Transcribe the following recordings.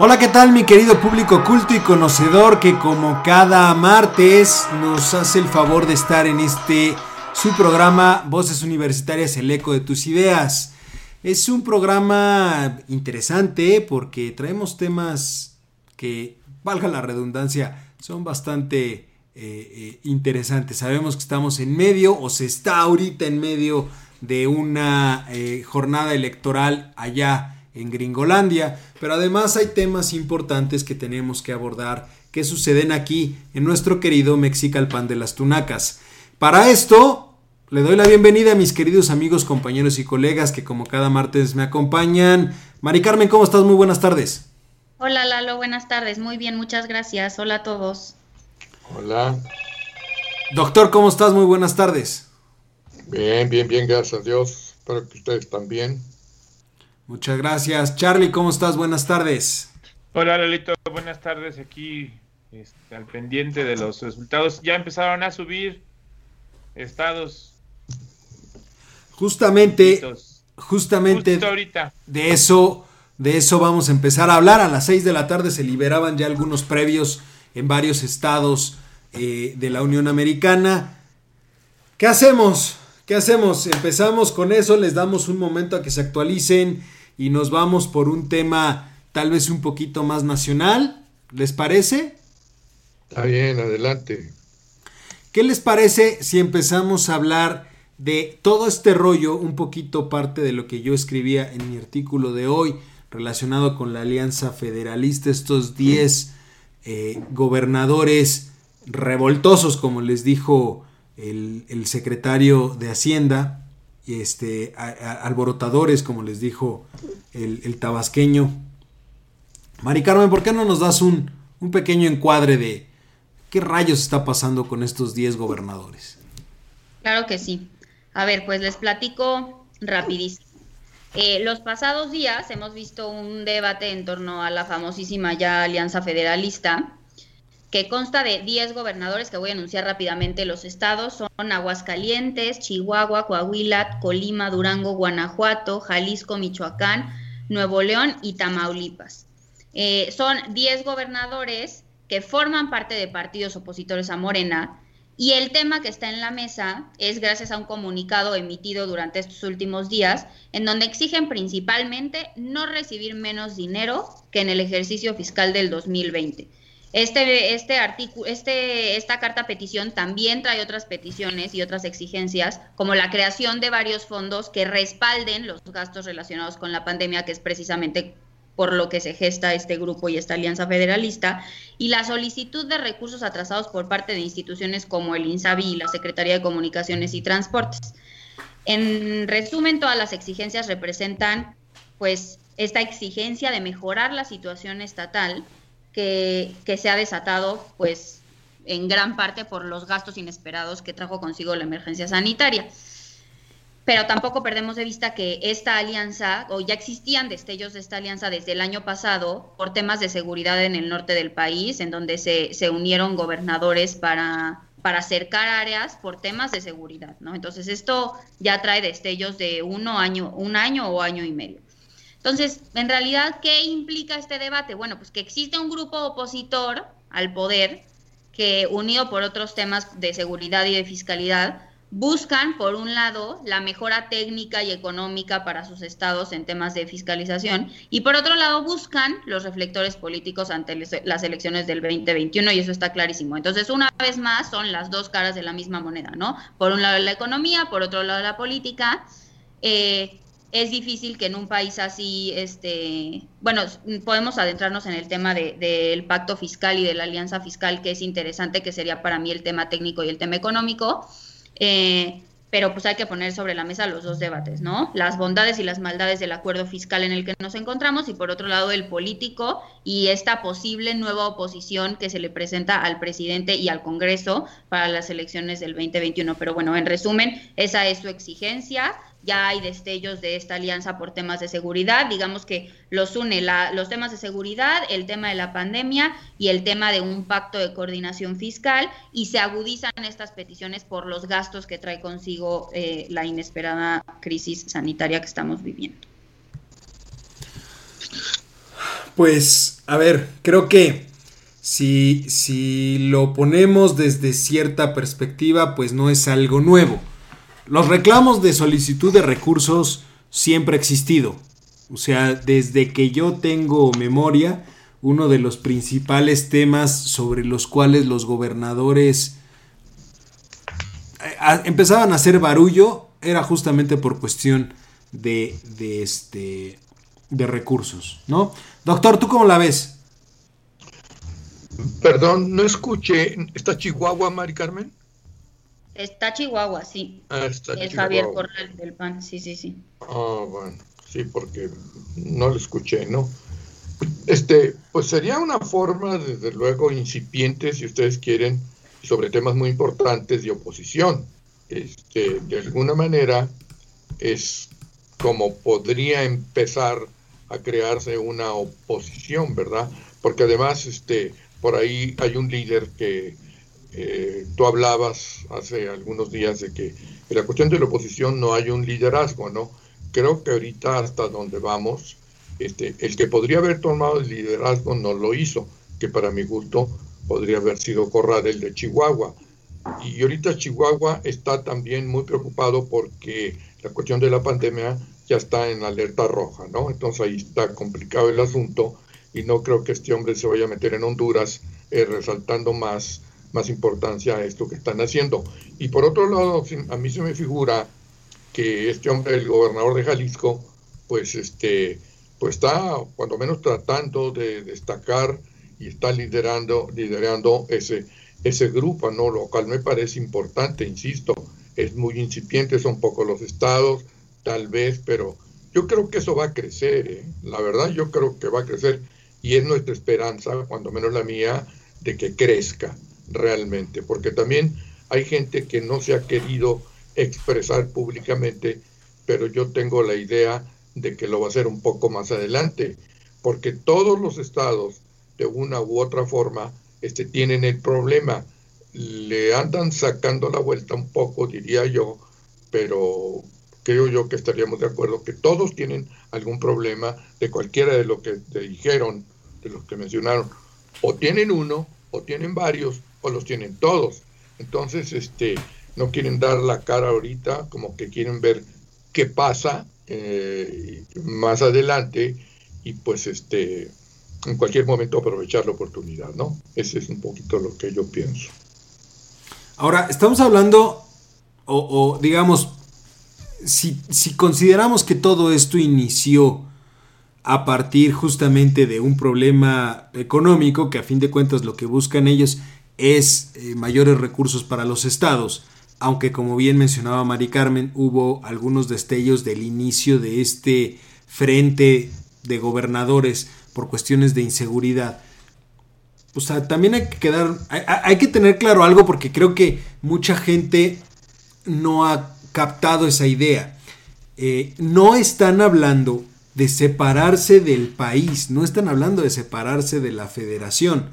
Hola, ¿qué tal mi querido público culto y conocedor que como cada martes nos hace el favor de estar en este su programa Voces Universitarias, el eco de tus ideas? Es un programa interesante porque traemos temas que, valga la redundancia, son bastante eh, eh, interesantes. Sabemos que estamos en medio o se está ahorita en medio de una eh, jornada electoral allá en Gringolandia, pero además hay temas importantes que tenemos que abordar que suceden aquí en nuestro querido Mexicalpan de las Tunacas. Para esto, le doy la bienvenida a mis queridos amigos, compañeros y colegas que como cada martes me acompañan. Mari Carmen, ¿cómo estás? Muy buenas tardes. Hola Lalo, buenas tardes. Muy bien, muchas gracias. Hola a todos. Hola. Doctor, ¿cómo estás? Muy buenas tardes. Bien, bien, bien, gracias a Dios. Espero que ustedes también. Muchas gracias. Charlie, ¿cómo estás? Buenas tardes. Hola, Lolito. Buenas tardes. Aquí este, al pendiente de los resultados. Ya empezaron a subir estados. Justamente, justamente ahorita. de eso, de eso vamos a empezar a hablar. A las 6 de la tarde se liberaban ya algunos previos en varios estados eh, de la Unión Americana. ¿Qué hacemos? ¿Qué hacemos? Empezamos con eso, les damos un momento a que se actualicen y nos vamos por un tema tal vez un poquito más nacional. ¿Les parece? Está bien, adelante. ¿Qué les parece si empezamos a hablar de todo este rollo, un poquito parte de lo que yo escribía en mi artículo de hoy relacionado con la Alianza Federalista, estos 10 eh, gobernadores revoltosos, como les dijo el, el secretario de Hacienda, este, alborotadores, como les dijo el, tabasqueño. Mari Carmen, ¿por qué no nos das un, un pequeño encuadre de qué rayos está pasando con estos 10 gobernadores? Claro que sí. A ver, pues les platico rapidísimo. Eh, los pasados días hemos visto un debate en torno a la famosísima ya Alianza Federalista, que consta de 10 gobernadores que voy a anunciar rápidamente. Los estados son Aguascalientes, Chihuahua, Coahuila, Colima, Durango, Guanajuato, Jalisco, Michoacán, Nuevo León y Tamaulipas. Eh, son 10 gobernadores que forman parte de partidos opositores a Morena y el tema que está en la mesa es gracias a un comunicado emitido durante estos últimos días en donde exigen principalmente no recibir menos dinero que en el ejercicio fiscal del 2020. Este, este artículo, este, esta carta petición también trae otras peticiones y otras exigencias, como la creación de varios fondos que respalden los gastos relacionados con la pandemia, que es precisamente por lo que se gesta este grupo y esta alianza federalista, y la solicitud de recursos atrasados por parte de instituciones como el INSABI y la Secretaría de Comunicaciones y Transportes. En resumen, todas las exigencias representan, pues, esta exigencia de mejorar la situación estatal que, se ha desatado pues en gran parte por los gastos inesperados que trajo consigo la emergencia sanitaria. Pero tampoco perdemos de vista que esta alianza, o ya existían destellos de esta alianza desde el año pasado, por temas de seguridad en el norte del país, en donde se, se unieron gobernadores para, para acercar áreas por temas de seguridad, ¿no? Entonces esto ya trae destellos de uno año, un año o año y medio. Entonces, en realidad, ¿qué implica este debate? Bueno, pues que existe un grupo opositor al poder que, unido por otros temas de seguridad y de fiscalidad, buscan, por un lado, la mejora técnica y económica para sus estados en temas de fiscalización y por otro lado buscan los reflectores políticos ante las elecciones del 2021 y eso está clarísimo. Entonces, una vez más, son las dos caras de la misma moneda, ¿no? Por un lado la economía, por otro lado la política. Eh, es difícil que en un país así, este, bueno, podemos adentrarnos en el tema del pacto fiscal y de la alianza fiscal, que es interesante, que sería para mí el tema técnico y el tema económico. Eh, pero pues hay que poner sobre la mesa los dos debates, ¿no? Las bondades y las maldades del acuerdo fiscal en el que nos encontramos y por otro lado el político y esta posible nueva oposición que se le presenta al presidente y al Congreso para las elecciones del 2021. Pero bueno, en resumen, esa es su exigencia ya hay destellos de esta alianza por temas de seguridad, digamos que los une los temas de seguridad, el tema de la pandemia y el tema de un pacto de coordinación fiscal y se agudizan estas peticiones por los gastos que trae consigo eh, la inesperada crisis sanitaria que estamos viviendo. Pues, a ver, creo que si, si lo ponemos desde cierta perspectiva, pues no es algo nuevo. Los reclamos de solicitud de recursos siempre ha existido. O sea, desde que yo tengo memoria, uno de los principales temas sobre los cuales los gobernadores eh, empezaban a hacer barullo era justamente por cuestión de, este, de recursos, ¿no? Doctor, ¿tú cómo la ves? Perdón, no escuché. ¿Está Chihuahua, Mari Carmen? Está Chihuahua, sí. Ah, está es Javier Corral del PAN, sí, sí, sí. Ah, bueno, sí, porque no lo escuché, ¿no? Este, pues sería una forma, desde luego, incipiente, si ustedes quieren, sobre temas muy importantes de oposición. Este, de alguna manera, es como podría empezar a crearse una oposición, ¿verdad? Porque además, este, por ahí hay un líder que eh, tú hablabas hace algunos días de que en la cuestión de la oposición no hay un liderazgo, ¿no? Creo que ahorita hasta donde vamos, este, el que podría haber tomado el liderazgo no lo hizo, que para mi gusto podría haber sido Corral, de Chihuahua. Y ahorita Chihuahua está también muy preocupado porque la cuestión de la pandemia ya está en alerta roja, ¿no? Entonces ahí está complicado el asunto y no creo que este hombre se vaya a meter en Honduras eh, resaltando más más importancia a esto que están haciendo. Y por otro lado, a mí se me figura que este hombre, el gobernador de Jalisco, pues este, pues está cuando menos tratando de destacar y está liderando, liderando ese, ese grupo, ¿no? Lo cual me parece importante, insisto, es muy incipiente, son pocos los estados, tal vez, pero yo creo que eso va a crecer, ¿eh? la verdad yo creo que va a crecer y es nuestra esperanza, cuando menos la mía, de que crezca realmente, porque también hay gente que no se ha querido expresar públicamente, pero yo tengo la idea de que lo va a hacer un poco más adelante, porque todos los estados, de una u otra forma, este, tienen el problema. Le andan sacando la vuelta un poco, diría yo, pero creo yo que estaríamos de acuerdo que todos tienen algún problema de cualquiera de lo que te dijeron, de los que mencionaron, o tienen uno, o tienen varios, o los tienen todos. Entonces, este, no quieren dar la cara ahorita, como que quieren ver qué pasa eh, más adelante y pues este, en cualquier momento aprovechar la oportunidad, ¿no? Ese es un poquito lo que yo pienso. Ahora, estamos hablando, o, digamos, si, si consideramos que todo esto inició a partir justamente de un problema económico, que a fin de cuentas lo que buscan ellos es eh, mayores recursos para los estados, aunque como bien mencionaba Mari Carmen, hubo algunos destellos del inicio de este frente de gobernadores por cuestiones de inseguridad. O sea, también hay que quedar, hay, que tener claro algo porque creo que mucha gente no ha captado esa idea. Eh, no están hablando de separarse del país, no están hablando de separarse de la federación,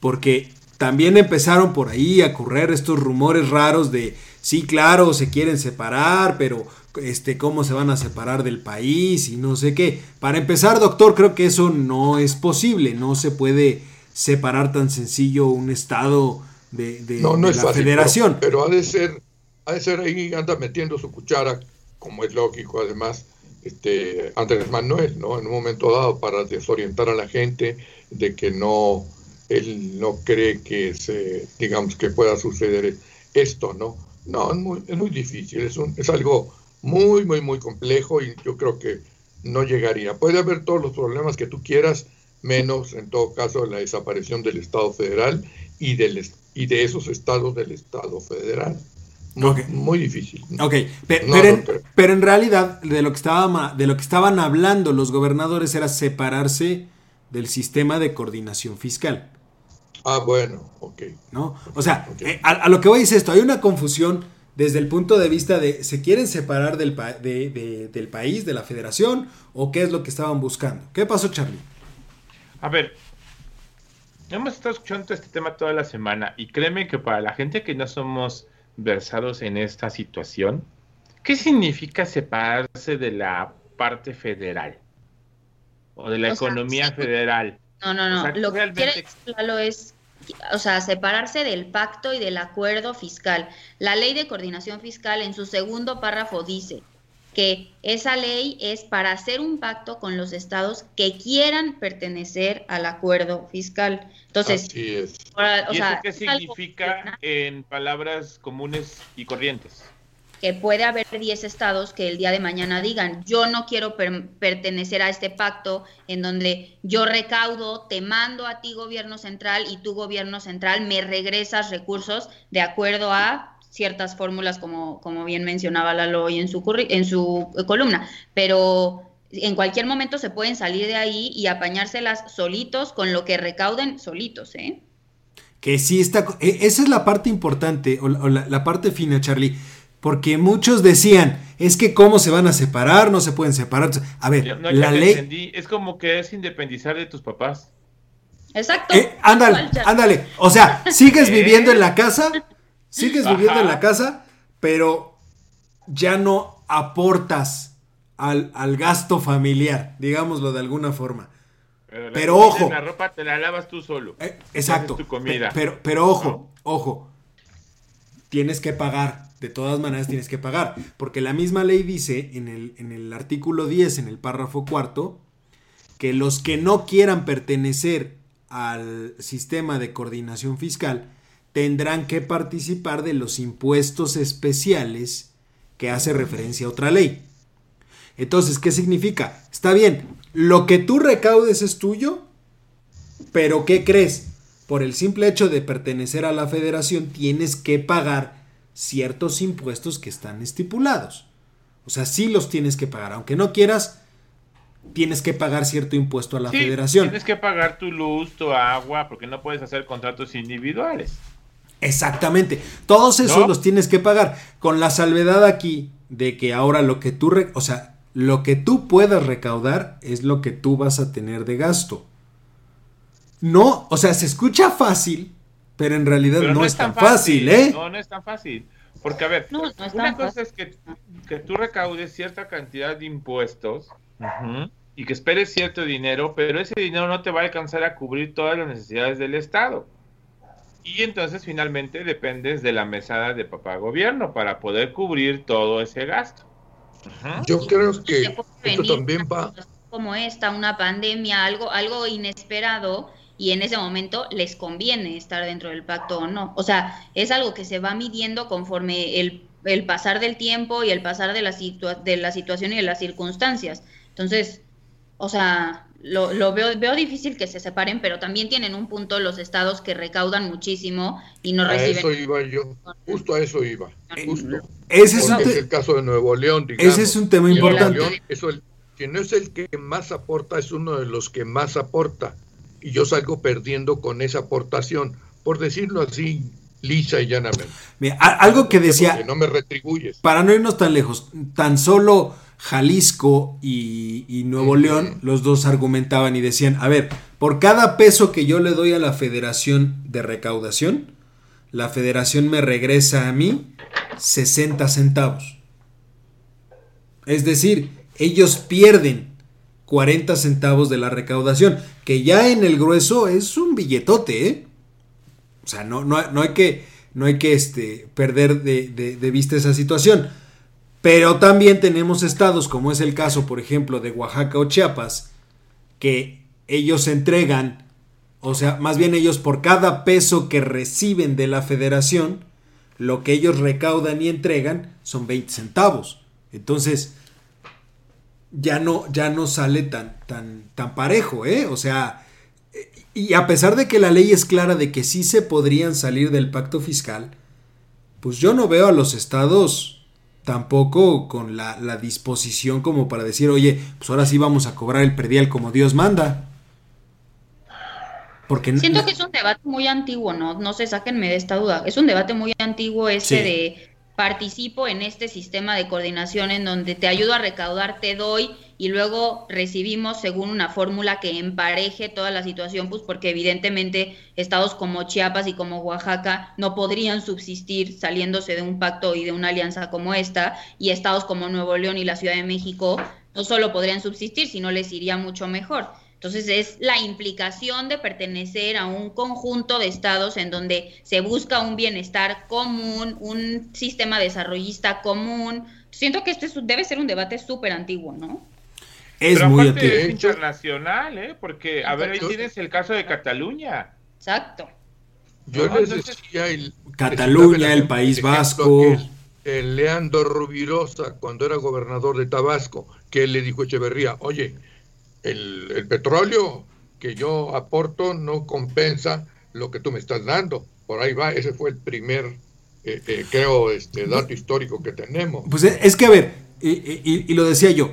porque también empezaron por ahí a correr estos rumores raros de, sí, claro, se quieren separar, pero este, cómo se van a separar del país y no sé qué. Para empezar, doctor, creo que eso no es posible, no se puede separar tan sencillo un estado de, la federación. Pero, ha de ser, ha de ser ahí, anda metiendo su cuchara, como es lógico, además, este, Andrés Manuel, ¿no? En un momento dado para desorientar a la gente de que no él no cree que se, digamos, que pueda suceder esto, ¿no? No, es muy, es muy difícil, es, un, es algo muy, muy, muy complejo y yo creo que no llegaría. Puede haber todos los problemas que tú quieras, menos en todo caso la desaparición del Estado federal y, del, y de esos estados del Estado federal. Muy, difícil. Ok, pero, en, realidad de lo, que estaba, de lo que estaban hablando los gobernadores era separarse del sistema de coordinación fiscal. Ah, bueno, ok. ¿No? O sea, eh, a, lo que voy es esto, hay una confusión desde el punto de vista de, ¿se quieren separar del, del país, de la federación, o qué es lo que estaban buscando? ¿Qué pasó, Charlie? A ver, hemos estado escuchando este tema toda la semana y créeme que para la gente que no somos versados en esta situación, ¿qué significa separarse de la parte federal o de la economía federal? No, no, no. lo que quiere claro es, o sea, separarse del pacto y del acuerdo fiscal. La ley de coordinación fiscal en su segundo párrafo dice que esa ley es para hacer un pacto con los estados que quieran pertenecer al acuerdo fiscal. Entonces, Así es. ¿Y eso qué significa en palabras comunes y corrientes? Que puede haber 10 estados que el día de mañana digan, yo no quiero pertenecer a este pacto en donde yo recaudo, te mando a ti gobierno central y tu gobierno central me regresas recursos de acuerdo a ciertas fórmulas, como, como bien mencionaba Lalo hoy en su, en su columna, pero en cualquier momento se pueden salir de ahí y apañárselas solitos con lo que recauden solitos, ¿eh? Que sí está, e, esa es la parte importante, o la, parte fina, Charlie, porque muchos decían, es que cómo se van a separar, no se pueden separar. A ver, la ley... Es como que es independizar de tus papás. Exacto. Eh, ándale, ándale. O sea, sigues viviendo en la casa, Sigues viviendo en la casa, pero ya no aportas al, gasto familiar, digámoslo de alguna forma. Pero, ojo. La ropa te la lavas tú solo. Eh, exacto. Tu comida. Pero, pero ojo, ojo. Tienes que pagar. De todas maneras tienes que pagar. Porque la misma ley dice en el, artículo 10, en el párrafo cuarto, que los que no quieran pertenecer al sistema de coordinación fiscal tendrán que participar de los impuestos especiales que hace referencia a otra ley. Entonces, ¿qué significa? Está bien, lo que tú recaudes es tuyo, pero ¿qué crees? Por el simple hecho de pertenecer a la federación tienes que pagar ciertos impuestos que están estipulados. O sea, sí los tienes que pagar, aunque no quieras, tienes que pagar cierto impuesto a la federación. Tienes que pagar tu luz, tu agua, porque no puedes hacer contratos individuales. Exactamente. Todos esos los tienes que pagar. Con la salvedad aquí de que ahora lo que tú, o sea, lo que tú puedas recaudar es lo que tú vas a tener de gasto. No, o sea, se escucha fácil, pero en realidad no, es tan fácil, ¿eh? No, no es tan fácil. Porque, a ver, una cosa es que, que, tú recaudes cierta cantidad de impuestos y que esperes cierto dinero, pero ese dinero no te va a alcanzar a cubrir todas las necesidades del Estado. Y entonces finalmente dependes de la mesada de papá gobierno para poder cubrir todo ese gasto. Yo creo que esto también va como esta, una pandemia, algo, algo inesperado, y en ese momento les conviene estar dentro del pacto o no. O sea, es algo que se va midiendo conforme el, el pasar del tiempo y el pasar de la, de la situación y de las circunstancias. Entonces, o sea, lo, lo, veo, veo difícil que se separen, pero también tienen un punto los estados que recaudan muchísimo y no reciben. A eso iba yo, justo a eso iba. Justo. Ese es, el caso de Nuevo León, digamos. Ese es un tema importante. eso, el, que no es el que más aporta, es uno de los que más aporta. Y yo salgo perdiendo con esa aportación, por decirlo así, lisa y llanamente. Mira, algo que decía. no me retribuyes. Para no irnos tan lejos, tan solo Jalisco y, Nuevo León, los dos argumentaban y decían, a ver, por cada peso que yo le doy a la federación de recaudación, la federación me regresa a mí 60 centavos. Es decir, ellos pierden 40 centavos de la recaudación, que ya en el grueso es un billetote, ¿eh? O sea, no, no, hay que, no hay que este, perder de, de vista esa situación. Pero también tenemos estados, como es el caso, por ejemplo, de Oaxaca o Chiapas, que ellos entregan, o sea, más bien ellos por cada peso que reciben de la federación, lo que ellos recaudan y entregan son 20 centavos. Entonces, ya no, ya no sale tan, tan, tan parejo, ¿eh? O sea, y a pesar de que la ley es clara de que sí se podrían salir del pacto fiscal, pues yo no veo a los estados tampoco con la, la, disposición como para decir, oye, pues ahora sí vamos a cobrar el predial como Dios manda. Porque Siento que es un debate muy antiguo, ¿no? No se sáquenme de esta duda. Es un debate muy antiguo ese de participo en este sistema de coordinación en donde te ayudo a recaudar, te doy y luego recibimos según una fórmula que empareje toda la situación, pues porque evidentemente estados como Chiapas y como Oaxaca no podrían subsistir saliéndose de un pacto y de una alianza como esta, y estados como Nuevo León y la Ciudad de México no solo podrían subsistir, sino les iría mucho mejor. Entonces es la implicación de pertenecer a un conjunto de estados en donde se busca un bienestar común, un sistema desarrollista común. Siento que este debe ser un debate súper antiguo, ¿no? Es muy antiguo. Es internacional, ¿eh? Porque, a ver, ahí tienes el caso de Cataluña. Exacto. Yo les decía el, Cataluña, el País Vasco. El, Leandro Rubirosa, cuando era gobernador de Tabasco, que le dijo a Echeverría, oye, el, petróleo que yo aporto no compensa lo que tú me estás dando. Por ahí va, ese fue el primer, eh, eh, creo, este dato histórico que tenemos. Pues es que, a ver, y, lo decía yo,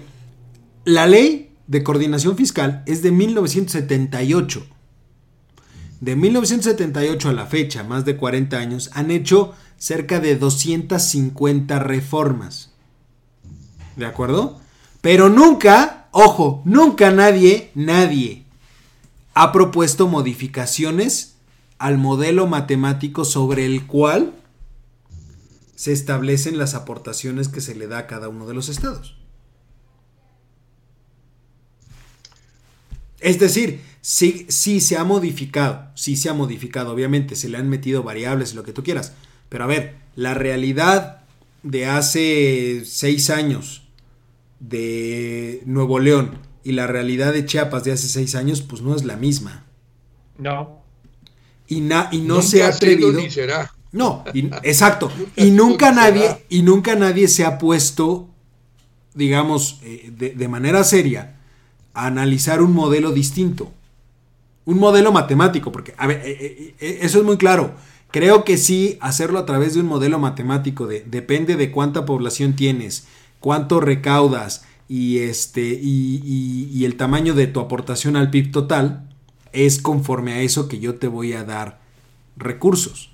la ley de coordinación fiscal es de 1978. De 1978 a la fecha, más de 40 años, han hecho cerca de 250 reformas. ¿De acuerdo? Pero nunca Ojo, nunca nadie, nadie ha propuesto modificaciones al modelo matemático sobre el cual se establecen las aportaciones que se le da a cada uno de los estados. Es decir, sí, sí se ha modificado, sí se ha modificado, obviamente se le han metido variables, lo que tú quieras, pero a ver, la realidad de hace seis años de Nuevo León y la realidad de Chiapas de hace seis años, pues no es la misma. No. Y, y no se ha atrevido. No, exacto. y nunca nadie, y nunca nadie se ha puesto, digamos, eh, de, manera seria, a analizar un modelo distinto. Un modelo matemático, porque, a ver, eh, eh, eso es muy claro. Creo que sí, hacerlo a través de un modelo matemático, de, depende de cuánta población tienes, cuánto recaudas y, este, y, el tamaño de tu aportación al PIB total, es conforme a eso que yo te voy a dar recursos.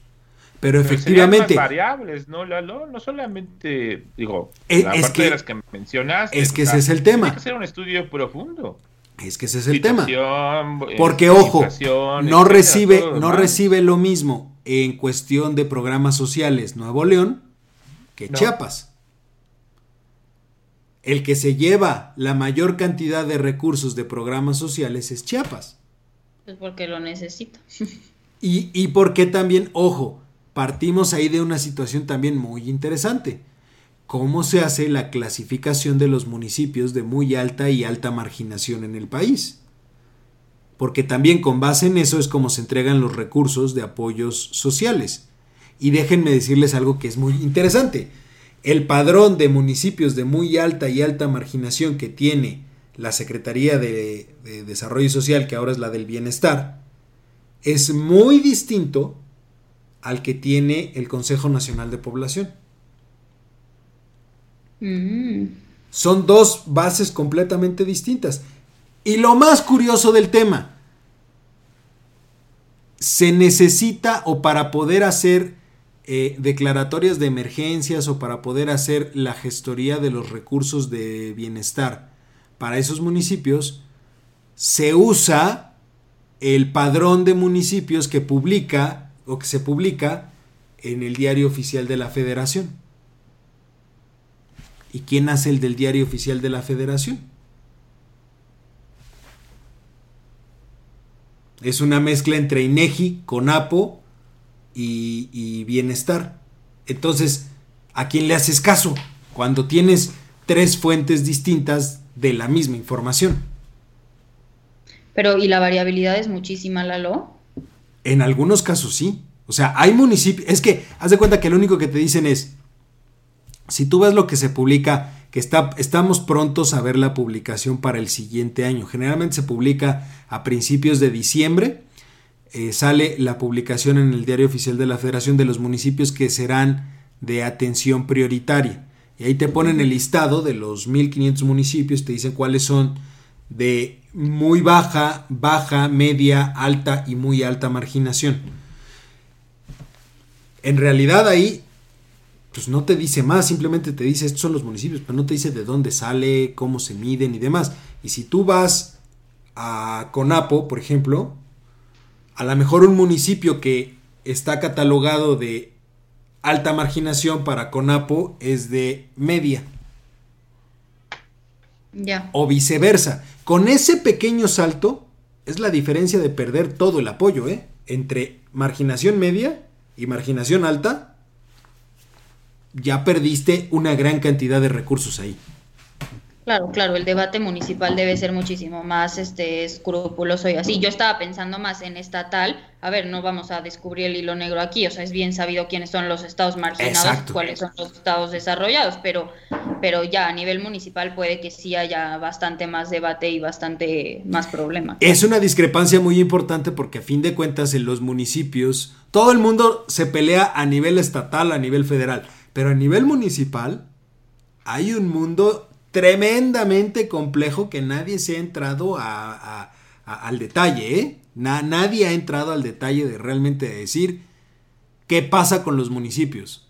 Pero, efectivamente. variables, ¿no, Lalo? No solamente, digo, es, la parte de las que mencionaste. Es que ese es el tema. Hay que hacer un estudio profundo. Es que ese es el tema. Porque, ojo, no, recibe, no recibe lo mismo en cuestión de programas sociales Nuevo León que Chiapas el que se lleva la mayor cantidad de recursos de programas sociales es Chiapas. Pues porque lo necesita. y, y porque también, ojo, partimos ahí de una situación también muy interesante. ¿Cómo se hace la clasificación de los municipios de muy alta y alta marginación en el país? Porque también con base en eso es como se entregan los recursos de apoyos sociales. Y déjenme decirles algo que es muy interesante el padrón de municipios de muy alta y alta marginación que tiene la Secretaría de, Desarrollo Social, que ahora es la del Bienestar, es muy distinto al que tiene el Consejo Nacional de Población. Mm. Son dos bases completamente distintas. Y lo más curioso del tema, se necesita o para poder hacer eh, declaratorias de emergencias o para poder hacer la gestoría de los recursos de bienestar para esos municipios, se usa el padrón de municipios que publica o que se publica en el diario oficial de la federación. ¿Y quién hace el del diario oficial de la federación? Es una mezcla entre INEGI, CONAPO y, bienestar. Entonces, ¿a quién le haces caso? Cuando tienes tres fuentes distintas de la misma información. Pero, ¿y la variabilidad es muchísima, Lalo? En algunos casos sí. O sea, hay municipios. Es que, haz de cuenta que lo único que te dicen es: si tú ves lo que se publica, que está, estamos prontos a ver la publicación para el siguiente año. Generalmente se publica a principios de diciembre eh, sale la publicación en el diario oficial de la Federación de los municipios que serán de atención prioritaria. Y ahí te ponen el listado de los 1500 municipios, te dicen cuáles son de muy baja, baja, media, alta y muy alta marginación. En realidad ahí pues no te dice más, simplemente te dice estos son los municipios, pero no te dice de dónde sale, cómo se miden y demás. Y si tú vas a Conapo, por ejemplo, a lo mejor un municipio que está catalogado de alta marginación para Conapo es de media. Ya. O viceversa. Con ese pequeño salto es la diferencia de perder todo el apoyo, ¿eh? Entre marginación media y marginación alta ya perdiste una gran cantidad de recursos ahí. Claro, claro, el debate municipal debe ser muchísimo más este escrupuloso y así. Yo estaba pensando más en estatal. A ver, no vamos a descubrir el hilo negro aquí, o sea, es bien sabido quiénes son los estados marginados, cuáles son los estados desarrollados, pero pero ya a nivel municipal puede que sí haya bastante más debate y bastante más problema. Es una discrepancia muy importante porque a fin de cuentas en los municipios todo el mundo se pelea a nivel estatal, a nivel federal pero a nivel municipal hay un mundo tremendamente complejo que nadie se ha entrado a, al detalle, ¿eh? nadie ha entrado al detalle de realmente decir qué pasa con los municipios.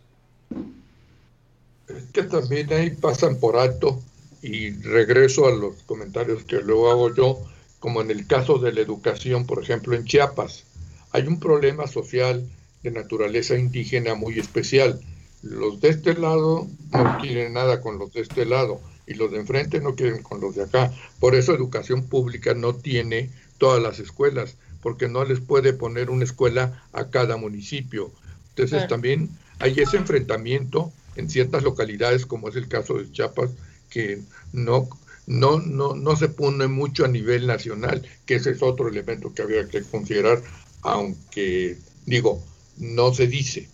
Es que también ahí pasan por alto y regreso a los comentarios que luego hago yo, como en el caso de la educación, por ejemplo, en Chiapas. Hay un problema social de naturaleza indígena muy especial los de este lado no quieren nada con los de este lado y los de enfrente no quieren con los de acá. Por eso educación pública no tiene todas las escuelas, porque no les puede poner una escuela a cada municipio. Entonces también hay ese enfrentamiento en ciertas localidades, como es el caso de Chiapas, que no, no, no, no se pone mucho a nivel nacional, que ese es otro elemento que habría que considerar, aunque digo, no se dice.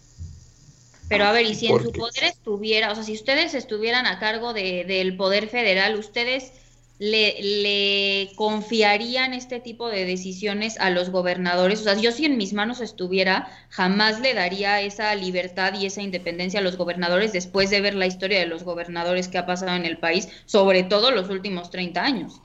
Pero a ver, y si en su poder estuviera, o sea, si ustedes estuvieran a cargo de, del poder federal, ¿ustedes le, le, confiarían este tipo de decisiones a los gobernadores? O sea, yo si en mis manos estuviera, jamás le daría esa libertad y esa independencia a los gobernadores después de ver la historia de los gobernadores que ha pasado en el país, sobre todo los últimos 30 años.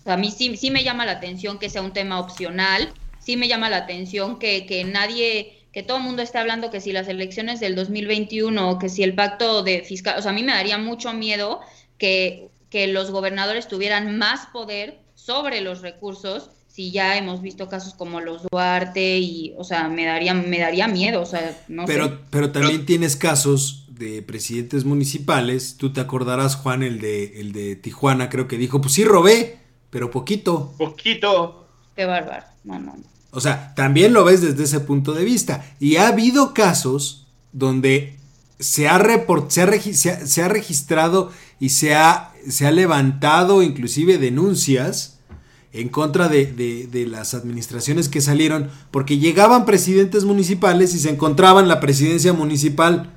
O sea, a mí sí, sí me llama la atención que sea un tema opcional, sí me llama la atención que, que nadie que todo el mundo esté hablando que si las elecciones del 2021 o que si el pacto de fiscal, o sea, a mí me daría mucho miedo que, que los gobernadores tuvieran más poder sobre los recursos si ya hemos visto casos como los Duarte y, o sea, me daría, me daría miedo, o sea, no pero, sé. Pero también tienes casos de presidentes municipales, tú te acordarás, Juan, el de, el de Tijuana, creo que dijo, pues sí robé, pero poquito. Poquito. Qué bárbaro, no, no, no. O sea, también lo ves desde ese punto de vista. Y ha habido casos donde se ha, se ha, registrado y se ha, se ha, levantado inclusive denuncias en contra de, de, las administraciones que salieron porque llegaban presidentes municipales y se encontraban la presidencia municipal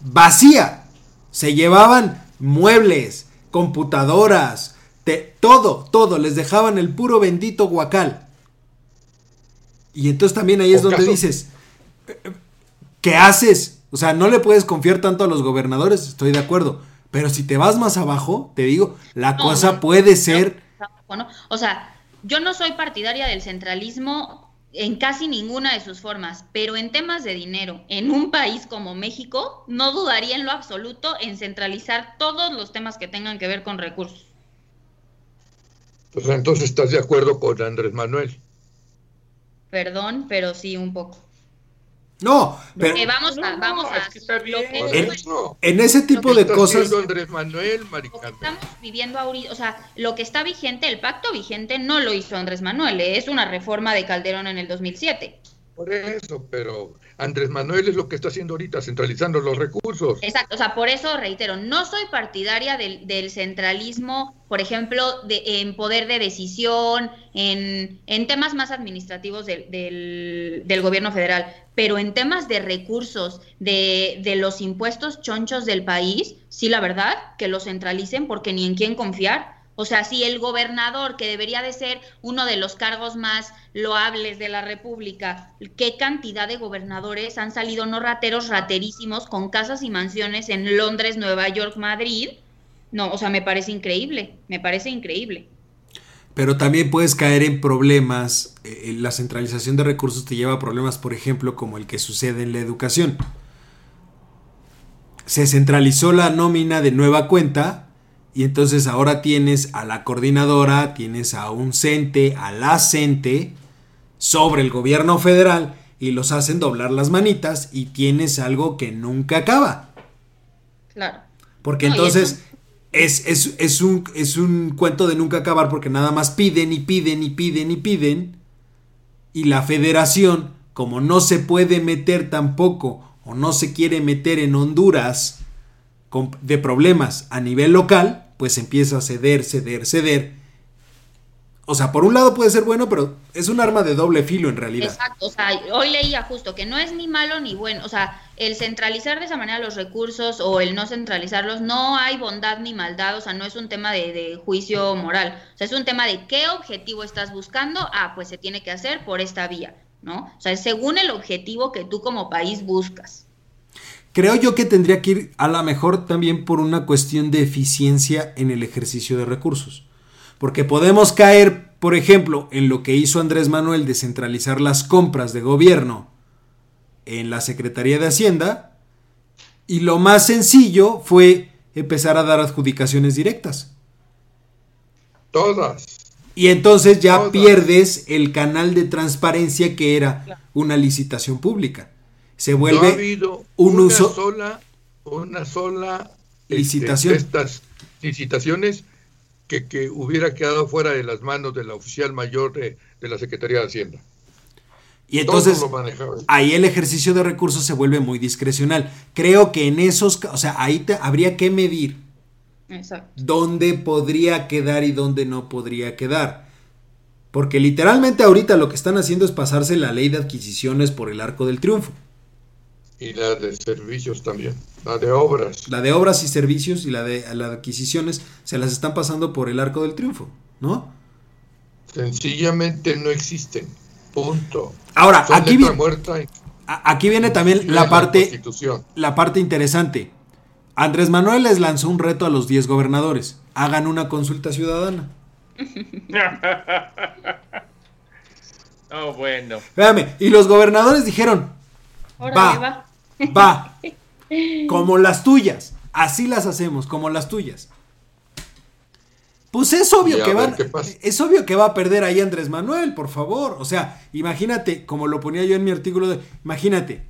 vacía. Se llevaban muebles, computadoras, todo, todo, les dejaban el puro bendito guacal. Y entonces también ahí es donde dices, ¿qué haces? O sea, no le puedes confiar tanto a los gobernadores, estoy de acuerdo. Pero si te vas más abajo, te digo, la cosa puede ser... o sea, yo no soy partidaria del centralismo en casi ninguna de sus formas, pero en temas de dinero, en un país como México, no dudaría en lo absoluto en centralizar todos los temas que tengan que ver con recursos. Pues entonces estás de acuerdo con Andrés Manuel. Perdón, pero sí un poco. No, pero vamos a, vamos a en, ese tipo de cosas. Andrés Manuel, estamos viviendo ahorita, o sea, lo que está vigente, el pacto vigente no lo hizo Andrés Manuel, es una reforma de Calderón en el 2007. Por eso, pero Andrés Manuel es lo que está haciendo ahorita, centralizando los recursos. Exacto, o sea, por eso reitero, no soy partidaria del, centralismo, por ejemplo, de, en poder de decisión, en, en temas más administrativos del, del, gobierno federal, pero en temas de recursos, de, de los impuestos chonchos del país, sí, la verdad, que los centralicen porque ni en quién confiar. O sea, si el gobernador, que debería de ser uno de los cargos más loables de la República, ¿qué cantidad de gobernadores han salido no rateros, raterísimos, con casas y mansiones en Londres, Nueva York, Madrid? No, o sea, me parece increíble, me parece increíble. Pero también puedes caer en problemas, eh, la centralización de recursos te lleva a problemas, por ejemplo, como el que sucede en la educación. Se centralizó la nómina de nueva cuenta, y entonces ahora tienes a la coordinadora, tienes a un CENTE, a la CENTE sobre el gobierno federal y los hacen doblar las manitas y tienes algo que nunca acaba. Claro. Porque entonces es, es, un, es un cuento de nunca acabar porque nada más piden y piden y piden y piden y la federación, como no se puede meter tampoco o no se quiere meter en Honduras de problemas a nivel local, pues empieza a ceder, ceder, ceder. O sea, por un lado puede ser bueno, pero es un arma de doble filo en realidad. Exacto, o sea, hoy leía justo que no es ni malo ni bueno, o sea, el centralizar de esa manera los recursos o el no centralizarlos, no hay bondad ni maldad, o sea, no es un tema de, juicio moral, o sea, es un tema de qué objetivo estás buscando, ah, pues se tiene que hacer por esta vía, ¿no? O sea, según el objetivo que tú como país buscas. Creo yo que tendría que ir a la mejor también por una cuestión de eficiencia en el ejercicio de recursos. Porque podemos caer, por ejemplo, en lo que hizo Andrés Manuel de centralizar las compras de gobierno en la Secretaría de Hacienda. Y lo más sencillo fue empezar a dar adjudicaciones directas. Todas. Y entonces ya pierdes el canal de transparencia que era una licitación pública se vuelve no ha habido un una sola una sola este, licitación estas licitaciones que, que, hubiera quedado fuera de las manos de la oficial mayor de, la Secretaría de Hacienda. Y entonces ahí el ejercicio de recursos se vuelve muy discrecional. Creo que en esos, o sea, ahí te, habría que medir dónde podría quedar y dónde no podría quedar. Porque literalmente ahorita lo que están haciendo es pasarse la ley de adquisiciones por el arco del triunfo. Y la de servicios también, la de obras. La de obras y servicios y la de, la adquisiciones se las están pasando por el arco del triunfo, ¿no? Sencillamente no existen. Punto. Ahora, aquí viene, aquí viene también la parte, la parte interesante. Andrés Manuel les lanzó un reto a los 10 gobernadores. Hagan una consulta ciudadana. oh, bueno. Véame, y los gobernadores dijeron, va, Va. Como las tuyas. Así las hacemos, como las tuyas. Pues es obvio que va es obvio que va a perder ahí Andrés Manuel, por favor. O sea, imagínate, como lo ponía yo en mi artículo, de, imagínate.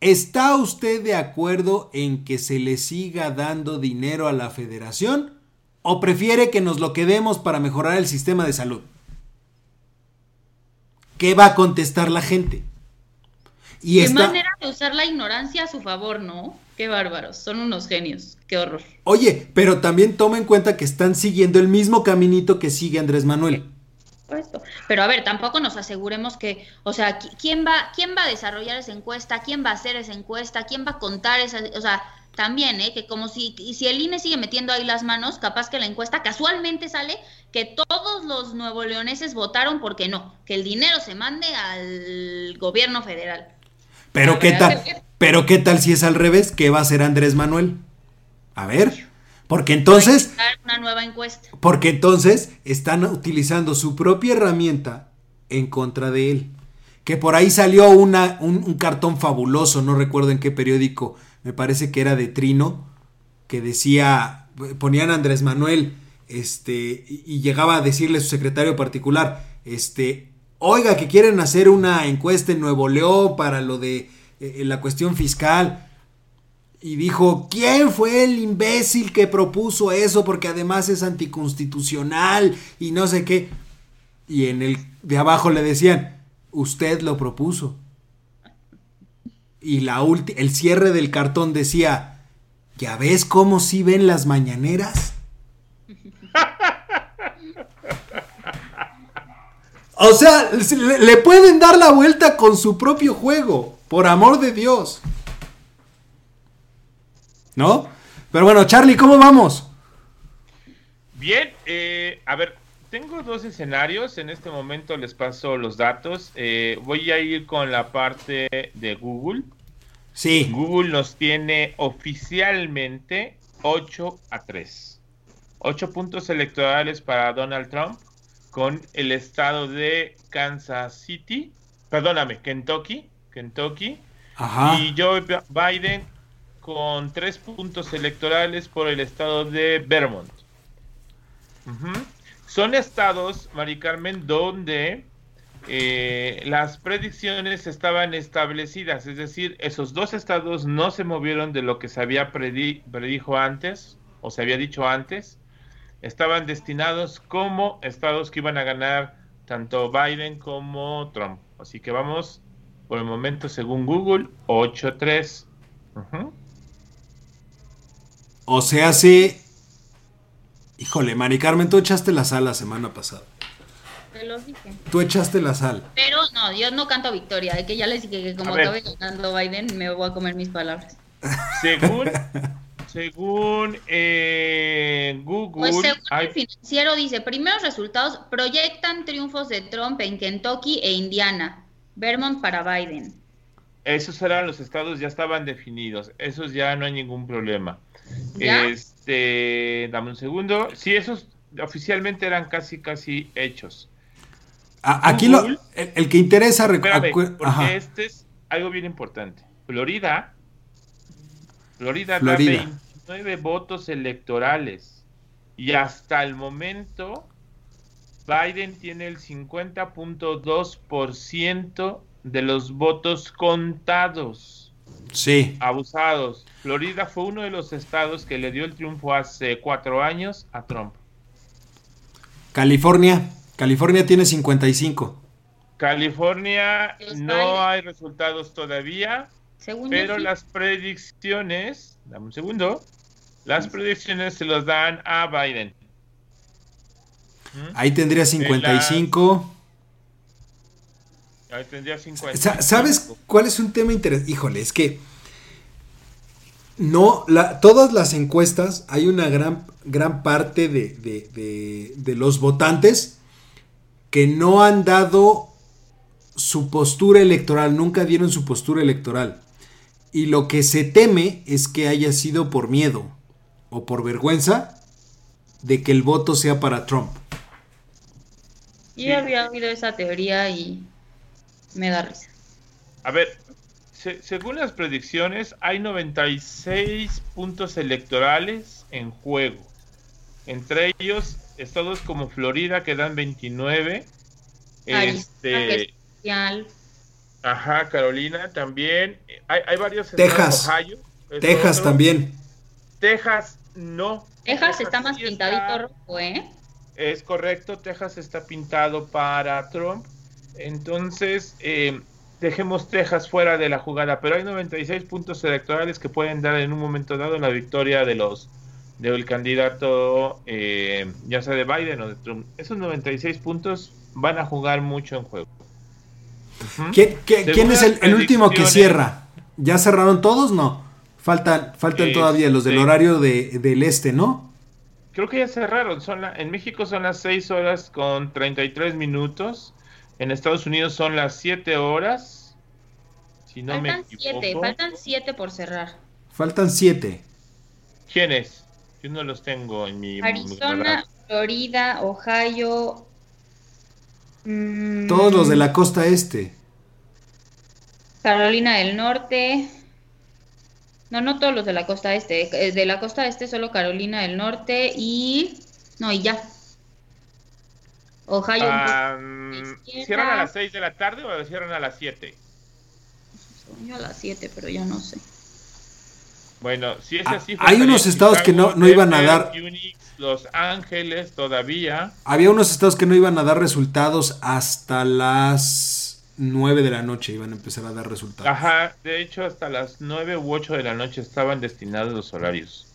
¿Está usted de acuerdo en que se le siga dando dinero a la federación? ¿O prefiere que nos lo quedemos para mejorar el sistema de salud? ¿Qué va a contestar la gente? Qué manera de usar la ignorancia a su favor, ¿no? Qué bárbaros, son unos genios, qué horror. Oye, pero también toma en cuenta que están siguiendo el mismo caminito que sigue Andrés Manuel. Pero a ver, tampoco nos aseguremos que, o sea, ¿quién va, quién va a desarrollar esa encuesta? ¿Quién va a hacer esa encuesta? ¿Quién va a contar esa, o sea, también, ¿eh? Que como si, si el INE sigue metiendo ahí las manos, capaz que la encuesta casualmente sale que todos los nuevo leoneses votaron porque no, que el dinero se mande al gobierno federal. Pero qué tal, pero qué tal si es al revés, ¿qué va a hacer Andrés Manuel? A ver, porque entonces una nueva encuesta. Porque entonces están utilizando su propia herramienta en contra de él. Que por ahí salió una, un, cartón fabuloso, no recuerdo en qué periódico, me parece que era de Trino, que decía, ponían a Andrés Manuel, este, y llegaba a decirle a su secretario particular, este, oiga, que quieren hacer una encuesta en Nuevo León para lo de eh, la cuestión fiscal. Y dijo, ¿quién fue el imbécil que propuso eso? Porque además es anticonstitucional y no sé qué. Y en el de abajo le decían, usted lo propuso. Y la el cierre del cartón decía, ¿ya ves cómo si ven las mañaneras? O sea, le pueden dar la vuelta con su propio juego, por amor de Dios. ¿No? Pero bueno, Charlie, ¿cómo vamos? Bien, eh, a ver, tengo dos escenarios. En este momento les paso los datos. Eh, voy a ir con la parte de Google. Sí. Google nos tiene oficialmente 8 a 3. 8 puntos electorales para Donald Trump con el estado de Kansas City, perdóname, Kentucky, Kentucky, y Joe Biden con 3 puntos electorales por el estado de Vermont. Son estados, Mari Carmen, donde eh, las predicciones estaban establecidas, es decir, esos dos estados no se movieron de lo que se había predijo antes o se había dicho antes, estaban destinados como estados que iban a ganar tanto Biden como Trump. Así que vamos, por el momento, según Google, 8-3. O sea, sí. Híjole, Mari Carmen, tú echaste la sal la semana pasada. Te lo dije. Tú echaste la sal. Pero no, yo no canto victoria. Es que ya les dije que como acabe ganando Biden, me voy a comer mis palabras. Según Según eh, Google. Pues según el financiero dice, primeros resultados proyectan triunfos de Trump en Kentucky e Indiana. Vermont para Biden. Esos eran los estados, ya estaban definidos. Esos ya no hay ningún problema. Este, dame un segundo. Sí, esos oficialmente eran casi, casi hechos. aquí lo, el, que interesa... Espérame, porque este es algo bien importante. Florida Florida, da 29 votos electorales y hasta el momento Biden tiene el 50.2% de los votos contados. Sí. Abusados. Florida fue uno de los estados que le dio el triunfo hace cuatro años a Trump. California. California tiene 55. California no hay resultados todavía. Pero las predicciones, dame un segundo, las predicciones se los dan a Biden. ¿Mm? Ahí tendría 55. Ahí tendría 55. ¿Sabes cuál es un tema interesante? Híjole, es que no, la, todas las encuestas, hay una gran, gran parte de, de, de los votantes que no han dado su postura electoral, nunca dieron su postura electoral. Y lo que se teme es que haya sido por miedo o por vergüenza de que el voto sea para Trump. Yo había oído esa teoría y me da risa. A ver, según las predicciones, hay 96 puntos electorales en juego. Entre ellos, estados como Florida que dan 29. este, Ajá, Carolina también. Hay, hay varios Texas. Ohio. Texas también. Texas no. Texas, está más pintadito rojo, ¿eh? Es correcto, Texas está pintado para Trump. Entonces, eh, dejemos Texas fuera de la jugada, pero hay 96 puntos electorales que pueden dar en un momento dado la victoria de los del candidato, eh, ya sea de Biden o de Trump. Esos 96 puntos van a jugar mucho en juego. ¿Quién, es el, último que cierra? ¿Ya cerraron todos? No. Faltan, faltan todavía los del este, horario de, del este, ¿no? Creo que ya cerraron. Son en México son las 6 horas con 33 minutos. En Estados Unidos son las 7 horas. Si no faltan 7, faltan 7 por cerrar. Faltan 7. ¿Quiénes? Yo no los tengo en mi. Arizona, Florida, Ohio, todos los de la costa este. Carolina del Norte. No, no todos los de la costa este. Eh, de la costa este solo Carolina del Norte y... No, y ya. Ohio. ¿Cierran a las 6 de la tarde o cierran a las 7? Yo a las 7, pero ya no sé. Bueno, si es ah, así... Hay unos estados que no, no iban a dar... Los Ángeles todavía. Había unos estados que no iban a dar resultados hasta las 9 de la noche, iban a empezar a dar resultados. Ajá, de hecho hasta las 9 u 8 de la noche estaban destinados los horarios.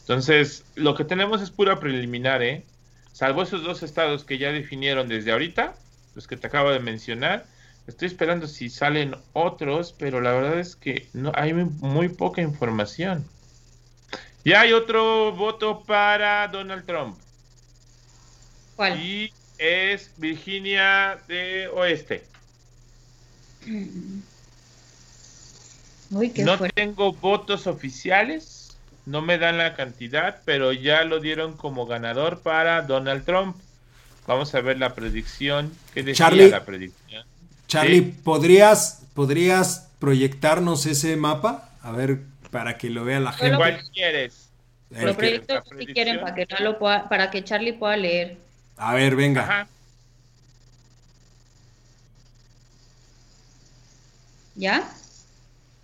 Entonces, lo que tenemos es pura preliminar, ¿eh? Salvo esos dos estados que ya definieron desde ahorita, los que te acabo de mencionar. Estoy esperando si salen otros, pero la verdad es que no hay muy poca información. Y hay otro voto para Donald Trump. ¿Cuál? Y es Virginia de Oeste. no tengo votos oficiales, no me dan la cantidad, pero ya lo dieron como ganador para Donald Trump. Vamos a ver la predicción. ¿Qué decía Charlie, la predicción? Charlie, ¿podrías, ¿podrías proyectarnos ese mapa? A ver, para que lo vea la gente. ¿Cuál quieres? Lo proyecto si quieren para que, para que Charlie pueda leer. A ver, venga. ¿Ya?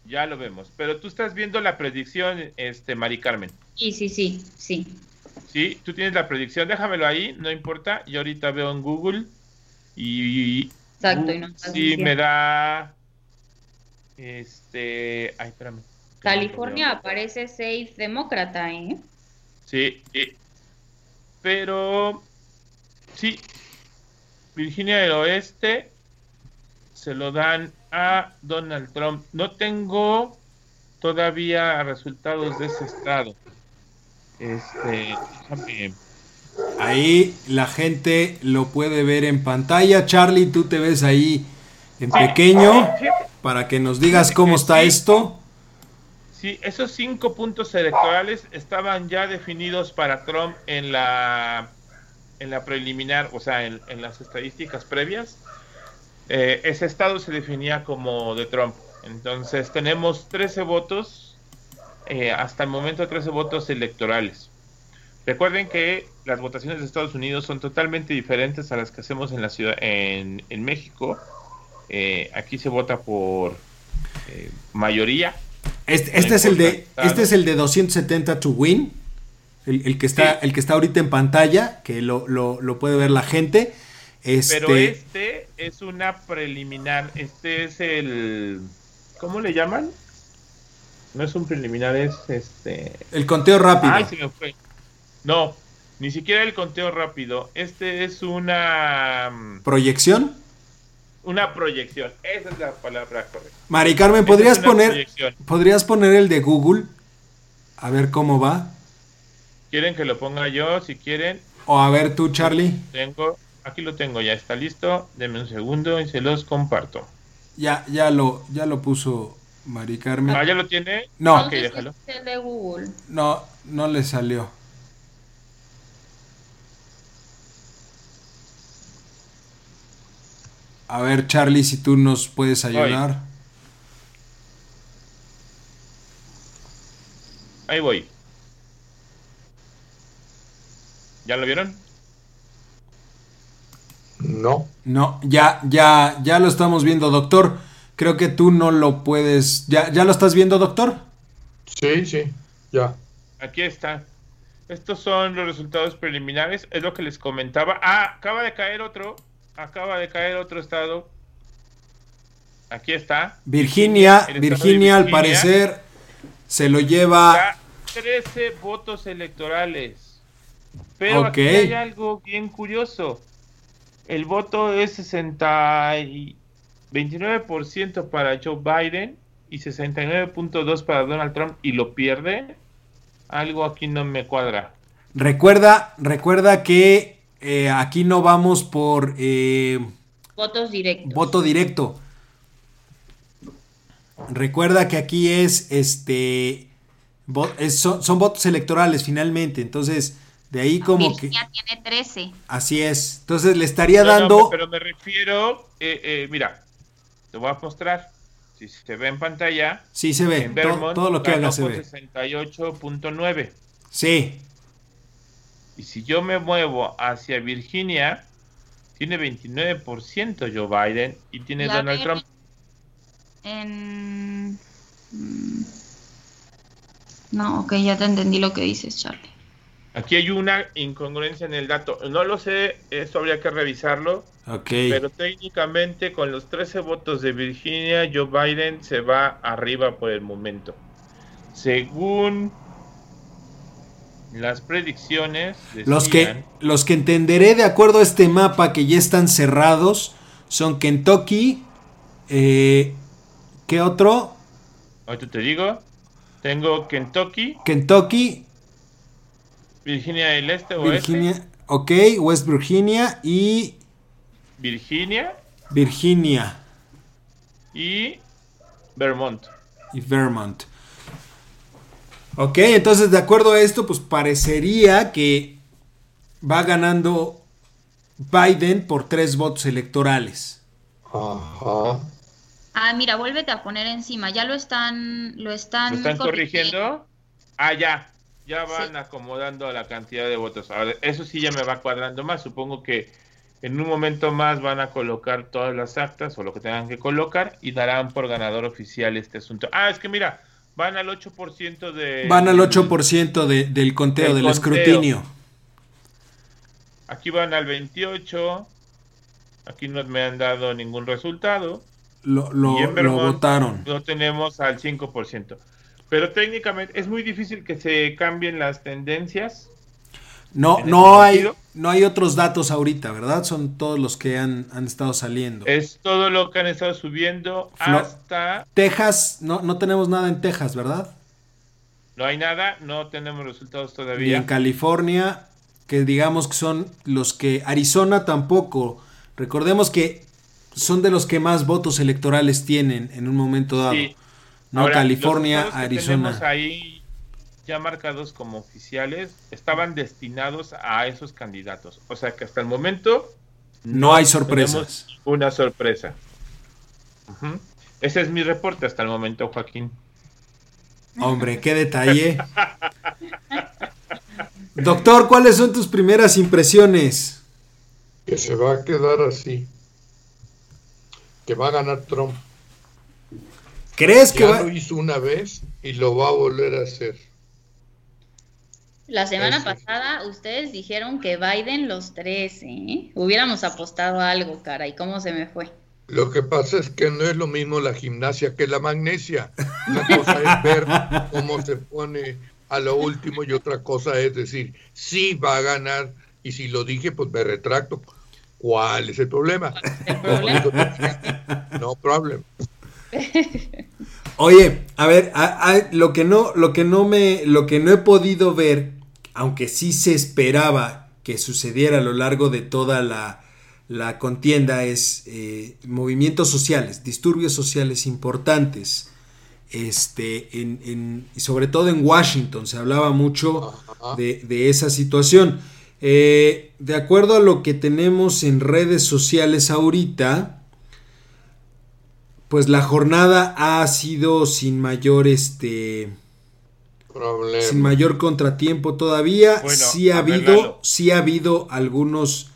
Ya lo vemos. Pero tú estás viendo la predicción, este, Mari Carmen. Sí, sí, sí, sí. Sí, tú tienes la predicción, déjamelo ahí, no importa. Yo ahorita veo en Google y. Exacto, y no Sí, me da. Este. Ay, espérame. California aparece safe demócrata, ¿eh? Sí, pero. Sí. Virginia del Oeste se lo dan a Donald Trump. No tengo todavía resultados de ese estado. Este, Ahí la gente lo puede ver en pantalla. Charlie, tú te ves ahí en pequeño para que nos digas cómo está esto. Sí, esos cinco puntos electorales estaban ya definidos para Trump en la en la preliminar, o sea, en, las estadísticas previas. Eh, ese estado se definía como de Trump. Entonces tenemos 13 votos eh, hasta el momento 13 votos electorales. Recuerden que las votaciones de Estados Unidos son totalmente diferentes a las que hacemos en la ciudad en, México. Eh, aquí se vota por eh, mayoría. Este, este es el de este es el de 270 to win, el, que está el que está ahorita en pantalla, que lo, lo, puede ver la gente. Este... Pero este es una preliminar. Este es el ¿cómo le llaman? No es un preliminar, es este. El conteo rápido. Ay, se me fue. No, ni siquiera el conteo rápido. Este es una. Mm, ¿Proyección? Una proyección. Esa es la palabra correcta. Mari Carmen, ¿podrías poner. ¿Podrías poner el de Google? A ver cómo va. ¿Quieren que lo ponga yo? Si quieren. O a ver tú, Charlie. Tengo. Aquí lo tengo, ya está listo. Deme un segundo y se los comparto. Ya, ya lo, ya lo puso Mari Carmen. Ah, ¿ya lo tiene? No. déjalo. de Google. No, no le salió. A ver, Charlie, si tú nos puedes ayudar. Ahí voy. ¿Ya lo vieron? No. No, ya, ya, ya lo estamos viendo, doctor. Creo que tú no lo puedes. ¿Ya, ya lo estás viendo, doctor? Sí, sí, ya. Aquí está. Estos son los resultados preliminares. Es lo que les comentaba. Ah, acaba de caer otro. Acaba de caer otro estado. Aquí está. Virginia, Virginia, al parecer, se lo lleva. 13 votos electorales. Pero aquí hay algo bien curioso. El voto es 60 29% para Joe Biden y 69.2 para Donald Trump y lo pierde, algo aquí no me cuadra. Recuerda, recuerda que eh, aquí no vamos por eh, votos directos. Voto directo. Recuerda que aquí es este son, votos electorales finalmente, entonces de ahí como que tiene 13. Así es. Entonces le estaría dando pero me refiero eh, mira, te voy a mostrar. Si se ve en pantalla. Sí, se ve. todo, lo que haga se ve. 68.9. Sí. Y si yo me muevo hacia Virginia, tiene 29% Joe Biden y tiene Donald Trump. En... Mm, no, ok, ya te entendí lo que dices, Charlie. Aquí hay una incongruencia en el dato. No lo sé, eso habría que revisarlo. Okay. Pero técnicamente con los 13 votos de Virginia, Joe Biden se va arriba por el momento. Según las predicciones. los, que, los que entenderé de acuerdo a este mapa que ya están cerrados son Kentucky. Eh, ¿Qué otro? Ahorita te digo. Tengo Kentucky. Kentucky. Virginia del Este o Virginia, ok, West Virginia y... Virginia. Virginia. Y Vermont. Y Vermont. Ok, entonces de acuerdo a esto, pues parecería que va ganando Biden por tres votos electorales. Ajá. Ah, mira, vuélvete a poner encima. Ya lo están, lo están, ¿Lo están corrigiendo. Ah, ya, ya van acomodando la cantidad de votos. Ahora, eso sí ya me va cuadrando más. Supongo que en un momento más van a colocar todas las actas o lo que tengan que colocar y darán por ganador oficial este asunto. Ah, es que mira, van al 8% de... Van al 8% de, del conteo, del, escrutinio. Aquí van al 28. Aquí no me han dado ningún resultado. Lo, lo, lo votaron. Lo tenemos al 5%. Pero técnicamente es muy difícil que se cambien las tendencias. No, no hay, no hay otros datos ahorita, ¿verdad? Son todos los que han, estado saliendo. Es todo lo que han estado subiendo hasta... Texas, no, no tenemos nada en Texas, ¿verdad? No hay nada, no tenemos resultados todavía. Y en California, que digamos que son los que... Arizona tampoco. Recordemos que son de los que más votos electorales tienen en un momento dado. No, California, Arizona. Tenemos ahí ya marcados como oficiales, estaban destinados a esos candidatos. O sea que hasta el momento no, hay sorpresas. Una sorpresa. Ese es mi reporte hasta el momento, Joaquín. Hombre, qué detalle. Doctor, ¿cuáles son tus primeras impresiones? Que se va a quedar así. Que va a ganar Trump. ¿Crees que va? lo hizo una vez y lo va a volver a hacer. La semana pasada ustedes dijeron que Biden los tres, ¿eh? Hubiéramos apostado algo, cara, ¿y cómo se me fue? Lo que pasa es que no es lo mismo la gimnasia que la magnesia. Una cosa es ver cómo se pone a lo último y otra cosa es decir, sí va a ganar y si lo dije, pues me retracto. ¿Cuál es el problema? ¿El problema? No problem. Oye, a ver, lo que no, lo que no me, lo que no he podido ver, aunque sí se esperaba que sucediera a lo largo de toda la, la contienda, es eh, movimientos sociales, disturbios sociales importantes. Este, en, en, sobre todo en Washington se hablaba mucho de, de esa situación. Eh, de acuerdo a lo que tenemos en redes sociales ahorita, pues la jornada ha sido sin mayor este sin mayor contratiempo todavía. sí ha habido, sí ha habido algunos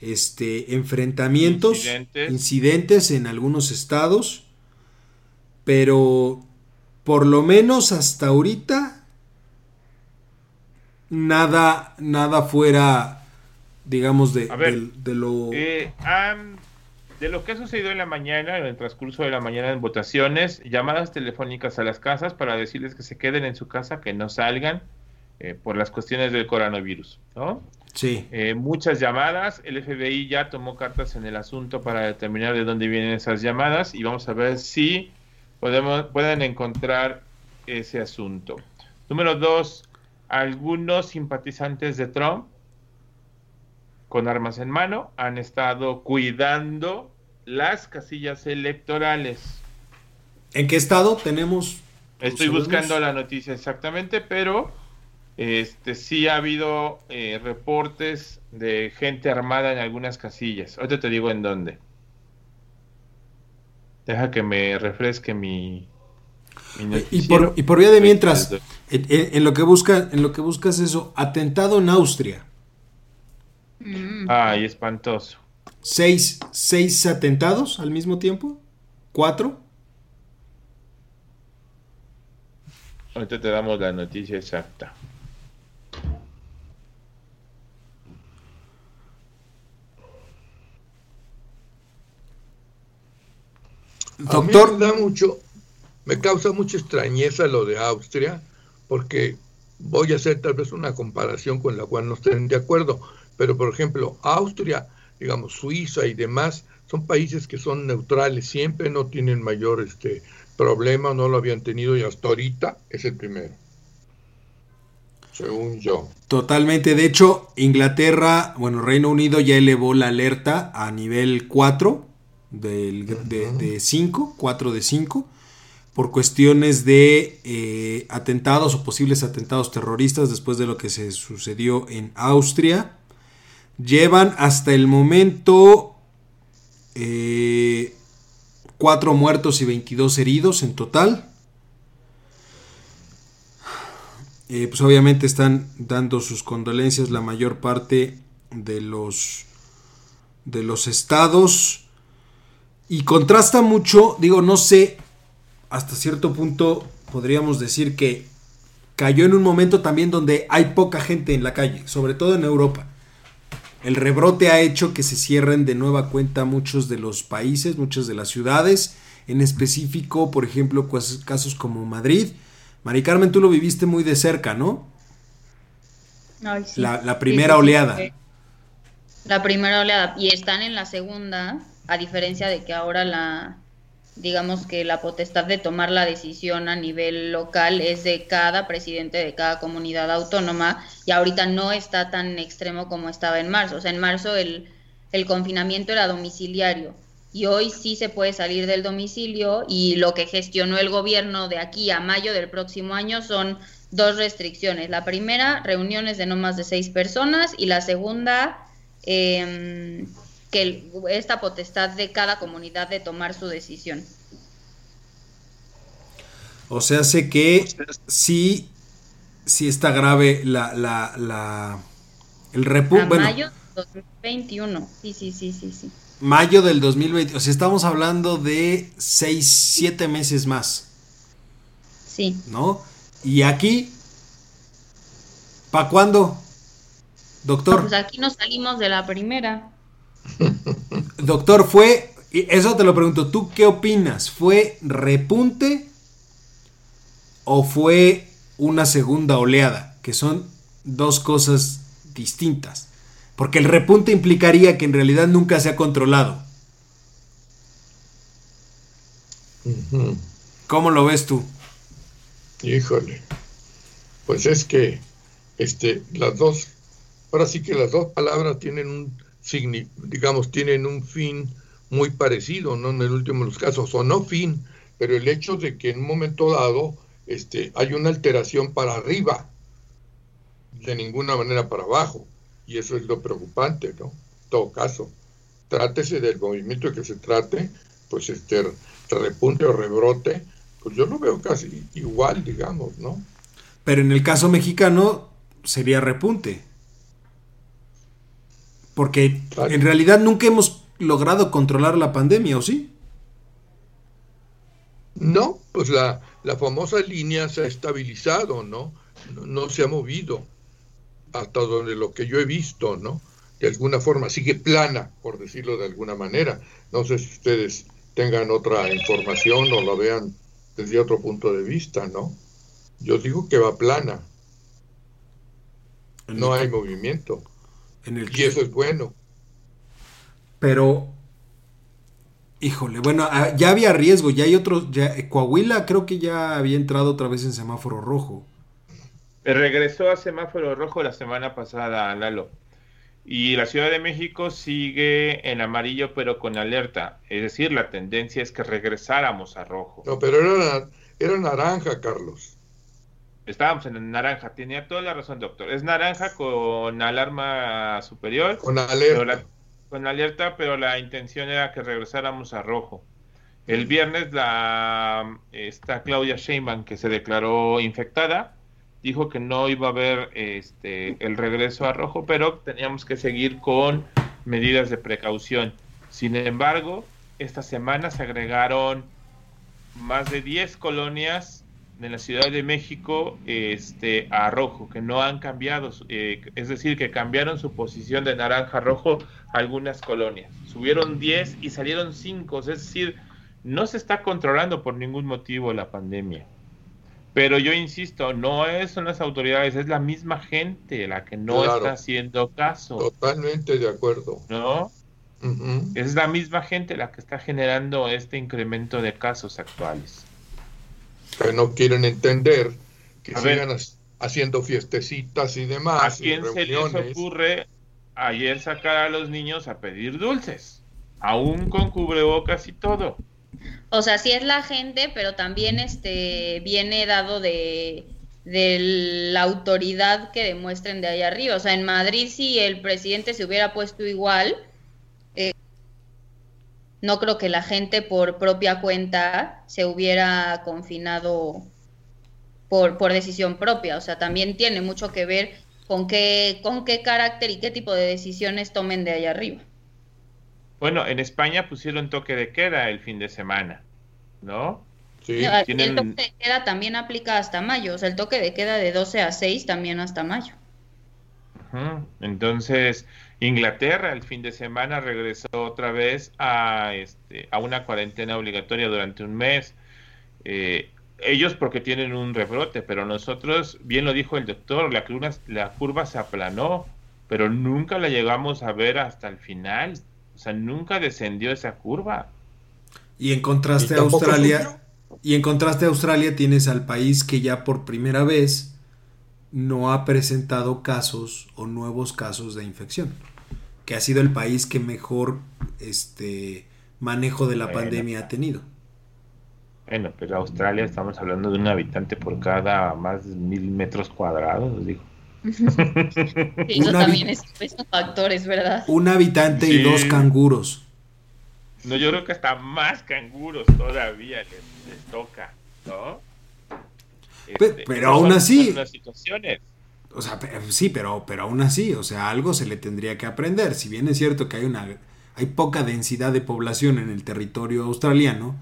este enfrentamientos, incidentes. incidentes en algunos estados, pero por lo menos hasta ahorita nada nada fuera digamos de, de, lo eh, de lo que ha sucedido en la mañana, en el transcurso de la mañana en votaciones, llamadas telefónicas a las casas para decirles que se queden en su casa, que no salgan eh, por las cuestiones del coronavirus, ¿no? Sí. Eh, muchas llamadas, el FBI ya tomó cartas en el asunto para determinar de dónde vienen esas llamadas y vamos a ver si podemos, pueden encontrar ese asunto. Número dos, algunos simpatizantes de Trump con armas en mano han estado cuidando las casillas electorales. ¿En qué estado tenemos? Estoy buscando la noticia exactamente, pero este sí ha habido eh, reportes de gente armada en algunas casillas. Ahorita te digo en dónde. Deja que me refresque mi, y por, y por vía de mientras, en, lo que busca, en lo que buscas eso, atentado en Austria. Mm. Ay, espantoso. ¿Seis, ¿Seis atentados al mismo tiempo? ¿Cuatro? Ahorita te damos la noticia exacta. Doctor. me da mucho, me causa mucha extrañeza lo de Austria, porque voy a hacer tal vez una comparación con la cual no estén de acuerdo. Pero, por ejemplo, Austria, digamos, Suiza y demás, son países que son neutrales, siempre no tienen mayor este, problema, no lo habían tenido y hasta ahorita es el primero. según yo. Totalmente. De hecho, Inglaterra, bueno, Reino Unido ya elevó la alerta a nivel 4 de 5, 4 de 5, por cuestiones de eh, atentados o posibles atentados terroristas después de lo que se sucedió en Austria. Llevan hasta el momento eh, 4 muertos y 22 heridos en total. Eh, pues obviamente están dando sus condolencias la mayor parte de los de los estados y contrasta mucho, digo, no sé, hasta cierto punto podríamos decir que cayó en un momento también donde hay poca gente en la calle, sobre todo en Europa. El rebrote ha hecho que se cierren de nueva cuenta muchos de los países, muchas de las ciudades, en específico, por ejemplo, casos como Madrid, Mari Carmen, tú lo viviste muy de cerca, ¿no? la, primera oleada. La primera oleada. Y están en la segunda, a diferencia de que ahora la, digamos que la potestad de tomar la decisión a nivel local es de cada presidente de cada comunidad autónoma y ahorita no está tan extremo como estaba en marzo. O sea, en marzo el, el confinamiento era domiciliario y hoy sí se puede salir del domicilio y lo que gestionó el gobierno de aquí a mayo del próximo año son dos restricciones. La primera, reuniones de no más de seis personas y la segunda, em, que esta potestad de cada comunidad de tomar su decisión. O sea, sé que sí, sí está grave la, la, la el repunte. Bueno. Mayo 2021, sí, sí, sí, sí, sí. Mayo del 2020, o sea, estamos hablando de 6, 7 meses más. Sí. ¿No? Y aquí, ¿para cuándo? Doctor. Pues aquí nos salimos de la primera. Doctor, fue, eso te lo pregunto, ¿tú qué opinas? ¿Fue repunte o fue una segunda oleada? Que son dos cosas distintas. Porque el repunte implicaría que en realidad nunca se ha controlado. ¿Cómo lo ves tú? Híjole. Pues es que este, las dos, ahora sí que las dos palabras tienen un digamos, tienen un fin muy parecido, ¿no? En el último de los casos, o no fin, pero el hecho de que en un momento dado este, hay una alteración para arriba, de ninguna manera para abajo. Y eso es lo preocupante, ¿no? En todo caso, trátese del movimiento que se trate, pues este repunte o rebrote, pues yo lo veo casi igual, digamos, ¿no? Pero en el caso mexicano sería repunte. Porque en realidad nunca hemos logrado controlar la pandemia, ¿o sí? No, pues la, la famosa línea se ha estabilizado, ¿no? ¿no? No se ha movido hasta donde lo que yo he visto, ¿no? De alguna forma sigue plana, por decirlo de alguna manera. No sé si ustedes tengan otra información o lo vean desde otro punto de vista, ¿no? Yo digo que va plana. No hay movimiento. En el y eso es bueno. Pero, híjole, bueno, ah, ya había riesgo, ya hay otros, ya, Coahuila creo que ya había entrado otra vez en semáforo rojo. Regresó a semáforo rojo la semana pasada, Lalo. Y la Ciudad de México sigue en amarillo, pero con alerta. Es decir, la tendencia es que regresáramos a rojo. No, pero era, era naranja, Carlos. Estábamos en naranja. Tenía toda la razón, doctor. Es naranja con alarma superior. Con alerta. con alerta, pero la intención era que regresáramos a rojo. El viernes la está Claudia Sheinbaum que se declaró infectada dijo que no iba a haber este, el regreso a rojo, pero teníamos que seguir con medidas de precaución. Sin embargo, esta semana se agregaron más de 10 colonias de la Ciudad de México este, a rojo, que no han cambiado, eh, es decir, que cambiaron su posición de naranja a rojo algunas colonias. Subieron 10 y salieron 5, es decir, no se está controlando por ningún motivo la pandemia. Pero yo insisto, no son las autoridades, es la misma gente la que no está haciendo caso. Totalmente de acuerdo. ¿No? Es la misma gente la que está generando este incremento de casos actuales. Que no quieren entender que sigan haciendo fiestecitas y demás. ¿A quién se les ocurre ayer sacar a los niños a pedir dulces? Aún con cubrebocas y todo. O sea, sí es la gente, pero también este viene dado de, de la autoridad que demuestren de ahí arriba. O sea, en Madrid si el presidente se hubiera puesto igual, no creo que la gente por propia cuenta se hubiera confinado por, por decisión propia. O sea, también tiene mucho que ver con qué, con qué carácter y qué tipo de decisiones tomen de ahí arriba. Bueno, en España pusieron toque de queda el fin de semana, ¿no? Sí. El toque de queda también aplica hasta mayo, o sea, el toque de queda de 12 a 6 también hasta mayo. Entonces, Inglaterra el fin de semana regresó otra vez a, este, a una cuarentena obligatoria durante un mes. Eh, ellos porque tienen un rebrote, pero nosotros, bien lo dijo el doctor, la curva, la curva se aplanó, pero nunca la llegamos a ver hasta el final. O sea, nunca descendió esa curva. Y en contraste a Australia, y en contraste a Australia tienes al país que ya por primera vez no ha presentado casos o nuevos casos de infección, que ha sido el país que mejor este manejo de la pandemia ha tenido. Bueno, pero Australia estamos hablando de un habitante por cada más de mil metros cuadrados, digo. eso también es, un factores, ¿verdad? Un habitante y dos canguros. No, yo creo que hasta más canguros todavía les, toca, ¿no? Este, pero, aún así. O sea, sí, pero, pero aún así, o sea, algo se le tendría que aprender. Si bien es cierto que hay una hay poca densidad de población en el territorio australiano,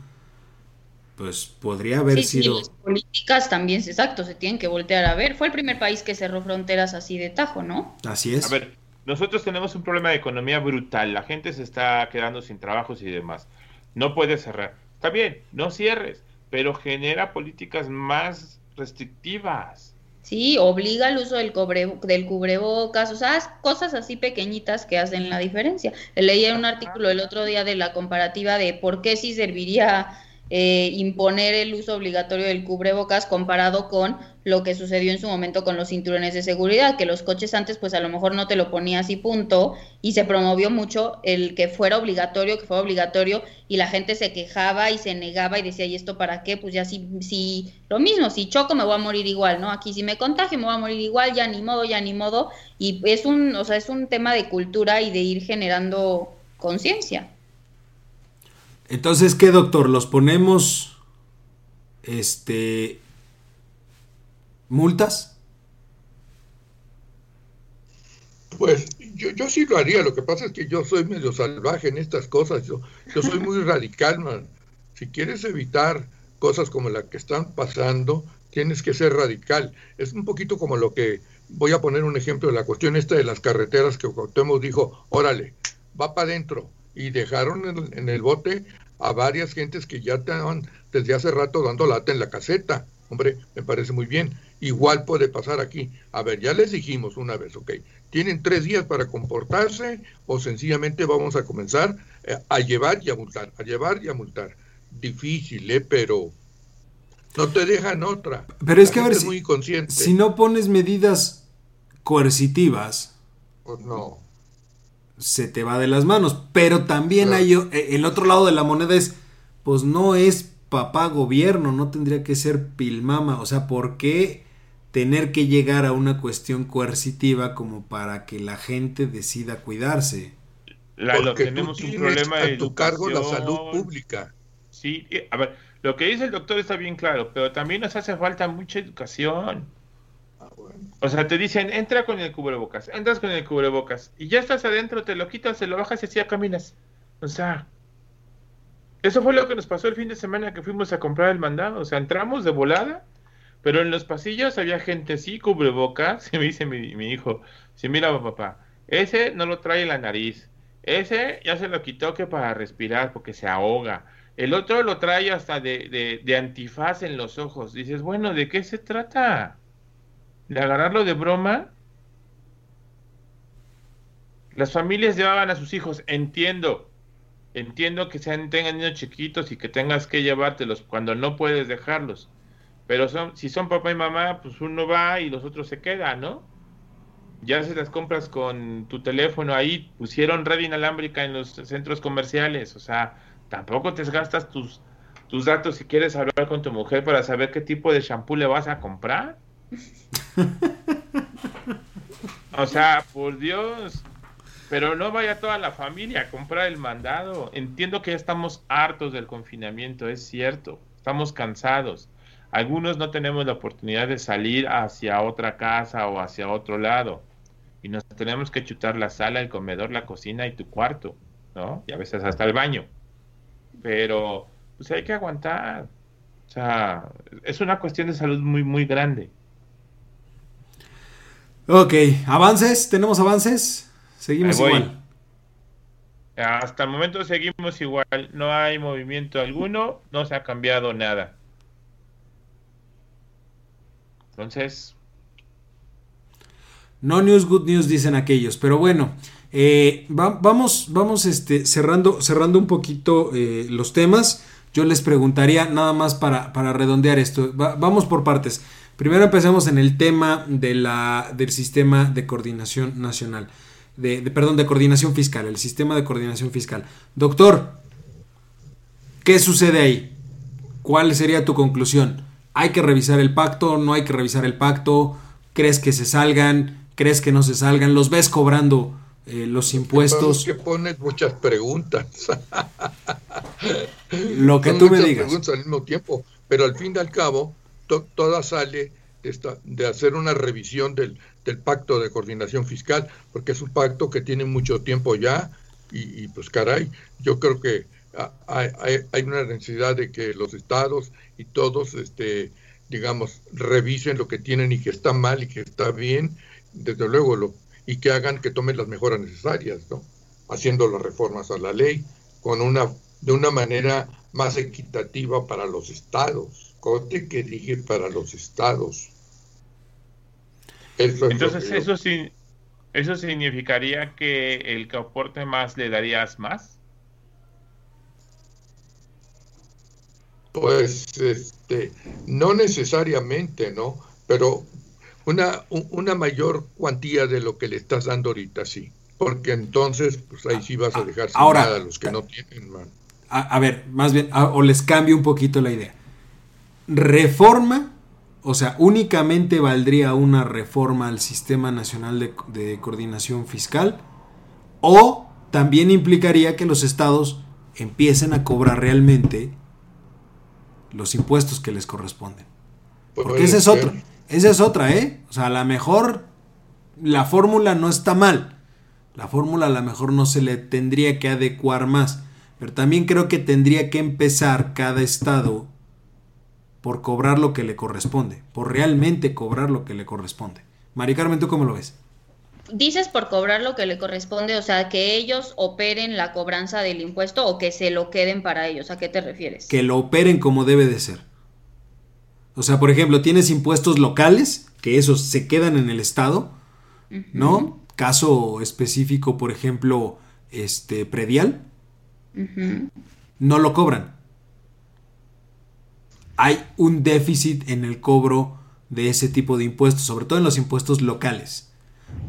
pues podría haber sido... las políticas también, exacto, se tienen que voltear a ver. Fue el primer país que cerró fronteras así de tajo, ¿no? Así es. A ver, nosotros tenemos un problema de economía brutal, la gente se está quedando sin trabajos y demás. No puede cerrar. Está bien, no cierres, pero genera políticas más restrictivas. Sí, obliga al uso del, cobre, del cubrebocas, o sea, cosas así pequeñitas que hacen la diferencia. Leí un artículo el otro día de la comparativa de por qué si serviría eh, imponer el uso obligatorio del cubrebocas comparado con lo que sucedió en su momento con los cinturones de seguridad, que los coches antes pues a lo mejor no te lo ponías y punto, y se promovió mucho el que fuera obligatorio, que fuera obligatorio, y la gente se quejaba y se negaba y decía, ¿y esto para qué? Pues ya si, si lo mismo, si choco me voy a morir igual, ¿no? Aquí si me contagio me voy a morir igual, ya ni modo, ya ni modo, y es un, o sea, es un tema de cultura y de ir generando conciencia. Entonces, ¿qué doctor? ¿Los ponemos este multas? Pues yo, yo sí lo haría, lo que pasa es que yo soy medio salvaje en estas cosas, yo, yo soy muy radical, man. Si quieres evitar cosas como la que están pasando, tienes que ser radical. Es un poquito como lo que, voy a poner un ejemplo de la cuestión esta de las carreteras que Cuauhtémoc dijo, órale, va para adentro, y dejaron en, en, el bote a varias gentes que ya estaban desde hace rato dando lata en la caseta. Hombre, me parece muy bien. Igual puede pasar aquí. A ver, ya les dijimos una vez, ok, tienen tres días para comportarse o sencillamente vamos a comenzar eh, a llevar y a multar, a llevar y a multar. Difícil, ¿eh? Pero no te dejan otra. Pero es que a ver, si, muy si no pones medidas coercitivas, pues no se te va de las manos. Pero también hay eh, el otro lado de la moneda es, pues no es papá gobierno, no tendría que ser pilmama. O sea, ¿por qué tener que llegar a una cuestión coercitiva como para que la gente decida cuidarse? Porque tenemos un problema de a tu cargo la salud pública. Sí, a ver, lo que dice el doctor está bien claro, pero también nos hace falta mucha educación. O sea, te dicen, entra con el cubrebocas, entras con el cubrebocas, y ya estás adentro, te lo quitas, te lo bajas y así ya caminas. O sea, eso fue lo que nos pasó el fin de semana que fuimos a comprar el mandado. O sea, entramos de volada, pero en los pasillos había gente, sí, cubrebocas. Y me dice mi, hijo, sí, mira, papá, ese no lo trae la nariz. Ese ya se lo quitó que para respirar porque se ahoga. El otro lo trae hasta de, de, de antifaz en los ojos. Dices, bueno, ¿de qué se trata? De agarrarlo de broma, las familias llevaban a sus hijos, entiendo, entiendo que sean, tengan niños chiquitos y que tengas que llevártelos cuando no puedes dejarlos, Pero son, si son papá y mamá, pues uno va y los otros se quedan, ¿no? Ya se las compras con tu teléfono ahí, pusieron red inalámbrica en los centros comerciales, o sea, tampoco te gastas tus, tus datos si quieres hablar con tu mujer para saber qué tipo de shampoo le vas a comprar. o sea, por Dios, pero no vaya toda la familia a comprar el mandado. Entiendo que ya estamos hartos del confinamiento, es cierto, estamos cansados. Algunos no tenemos la oportunidad de salir hacia otra casa o hacia otro lado. Y nos tenemos que chutar la sala, el comedor, la cocina y tu cuarto, ¿no? Y a veces hasta el baño. Pero, pues hay que aguantar. O sea, es una cuestión de salud muy, muy grande. Ok, avances, ¿tenemos avances? Seguimos igual. Hasta el momento seguimos igual, no hay movimiento alguno, no se ha cambiado nada. Entonces... No news, good news, dicen aquellos. Pero bueno, eh, vamos, vamos este, cerrando, cerrando un poquito eh, los temas. Yo les preguntaría nada más para, para redondear esto. vamos por partes. Primero empecemos en el tema de la, del sistema de coordinación nacional. De, perdón, de coordinación fiscal, el sistema de coordinación fiscal. Doctor, ¿qué sucede ahí? ¿Cuál sería tu conclusión? ¿Hay que revisar el pacto? ¿No hay que revisar el pacto? ¿Crees que se salgan? ¿Crees que no se salgan? ¿Los ves cobrando eh, los impuestos? Que pones muchas preguntas. Lo que tú me digas. preguntas al mismo tiempo, pero al fin y al cabo, toda sale de, de hacer una revisión del, del, pacto de coordinación fiscal, porque es un pacto que tiene mucho tiempo ya y, pues caray, yo creo que hay, hay, una necesidad de que los estados y todos, este, digamos, revisen lo que tienen y que está mal y que está bien, desde luego, lo, y que hagan que tomen las mejoras necesarias. Haciendo las reformas a la ley con una, de una manera más equitativa para los estados, cote que dije para los estados. Entonces, eso, sí, ¿eso significaría que el que aporte más le darías más? Pues este, no necesariamente, ¿no? Pero una, una mayor cuantía de lo que le estás dando ahorita, sí. Porque entonces, pues ahí sí vas a dejar sin Ahora, nada a los que no tienen, man. A, ver, más bien, o les cambio un poquito la idea. Reforma, o sea, únicamente valdría una reforma al Sistema Nacional de, de Coordinación Fiscal, o también implicaría que los estados empiecen a cobrar realmente los impuestos que les corresponden. Porque esa es otra. Esa es otra, ¿eh? O sea, a lo mejor la fórmula no está mal. La fórmula a lo mejor no se le tendría que adecuar más. Pero también creo que tendría que empezar cada estado por cobrar lo que le corresponde. Por realmente cobrar lo que le corresponde. Mari Carmen, ¿tú cómo lo ves? dices por cobrar lo que le corresponde, o sea, que ellos operen la cobranza del impuesto o que se lo queden para ellos. ¿A qué te refieres? Que lo operen como debe de ser. O sea, por ejemplo, tienes impuestos locales, que esos se quedan en el Estado, ¿no? Caso específico, por ejemplo, este predial, no lo cobran. Hay un déficit en el cobro de ese tipo de impuestos, sobre todo en los impuestos locales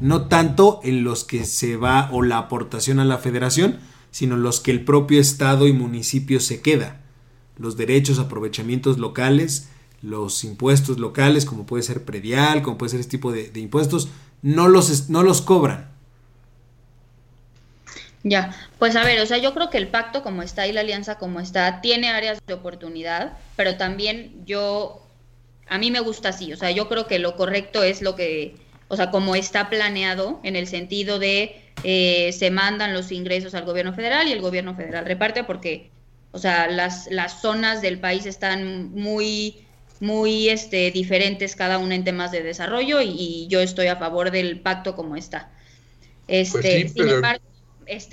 no tanto en los que se va o la aportación a la federación, sino los que el propio Estado y municipio se queda. Los derechos, aprovechamientos locales, los impuestos locales, como puede ser predial, como puede ser este tipo de, impuestos, no los, no los cobran. Ya, pues a ver, o sea, yo creo que el pacto como está y la alianza como está tiene áreas de oportunidad, pero también yo, a mí me gusta así, o sea, yo creo que lo correcto es lo que o sea, como está planeado en el sentido de eh, se mandan los ingresos al gobierno federal y el gobierno federal reparte porque, o sea, las, las zonas del país están muy, muy este, diferentes cada una en temas de desarrollo y, yo estoy a favor del pacto como está. Este, pues sin embargo,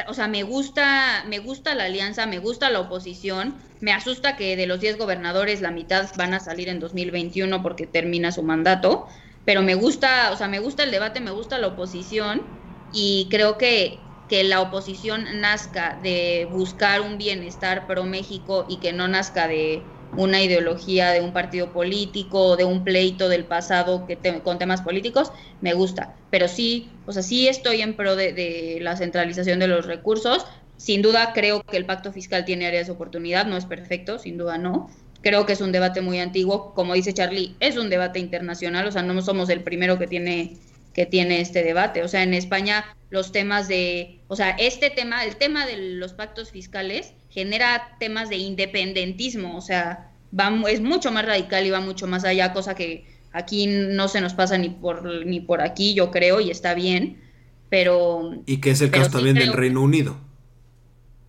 o sea, me gusta, me gusta la alianza, me gusta la oposición, me asusta que de los 10 gobernadores la mitad van a salir en 2021 porque termina su mandato pero me gusta, o sea, me gusta el debate, me gusta la oposición y creo que, que la oposición nazca de buscar un bienestar pro México y que no nazca de, una ideología de un partido político o de un pleito del pasado que con temas políticos, me gusta. Pero sí, o sea, sí estoy en pro de, de, la centralización de los recursos. Sin duda creo que el pacto fiscal tiene áreas de oportunidad, no es perfecto, sin duda no. Creo que es un debate muy antiguo, como dice Charlie, es un debate internacional, o sea, no somos el primero que tiene que tiene este debate. O sea, en España los temas de, o sea, este tema, el tema de los pactos fiscales genera temas de independentismo, o sea, va, es mucho más radical y va mucho más allá, cosa que aquí no se nos pasa ni por, ni por aquí, yo creo, y está bien, pero... Y que es el caso también del Reino Unido.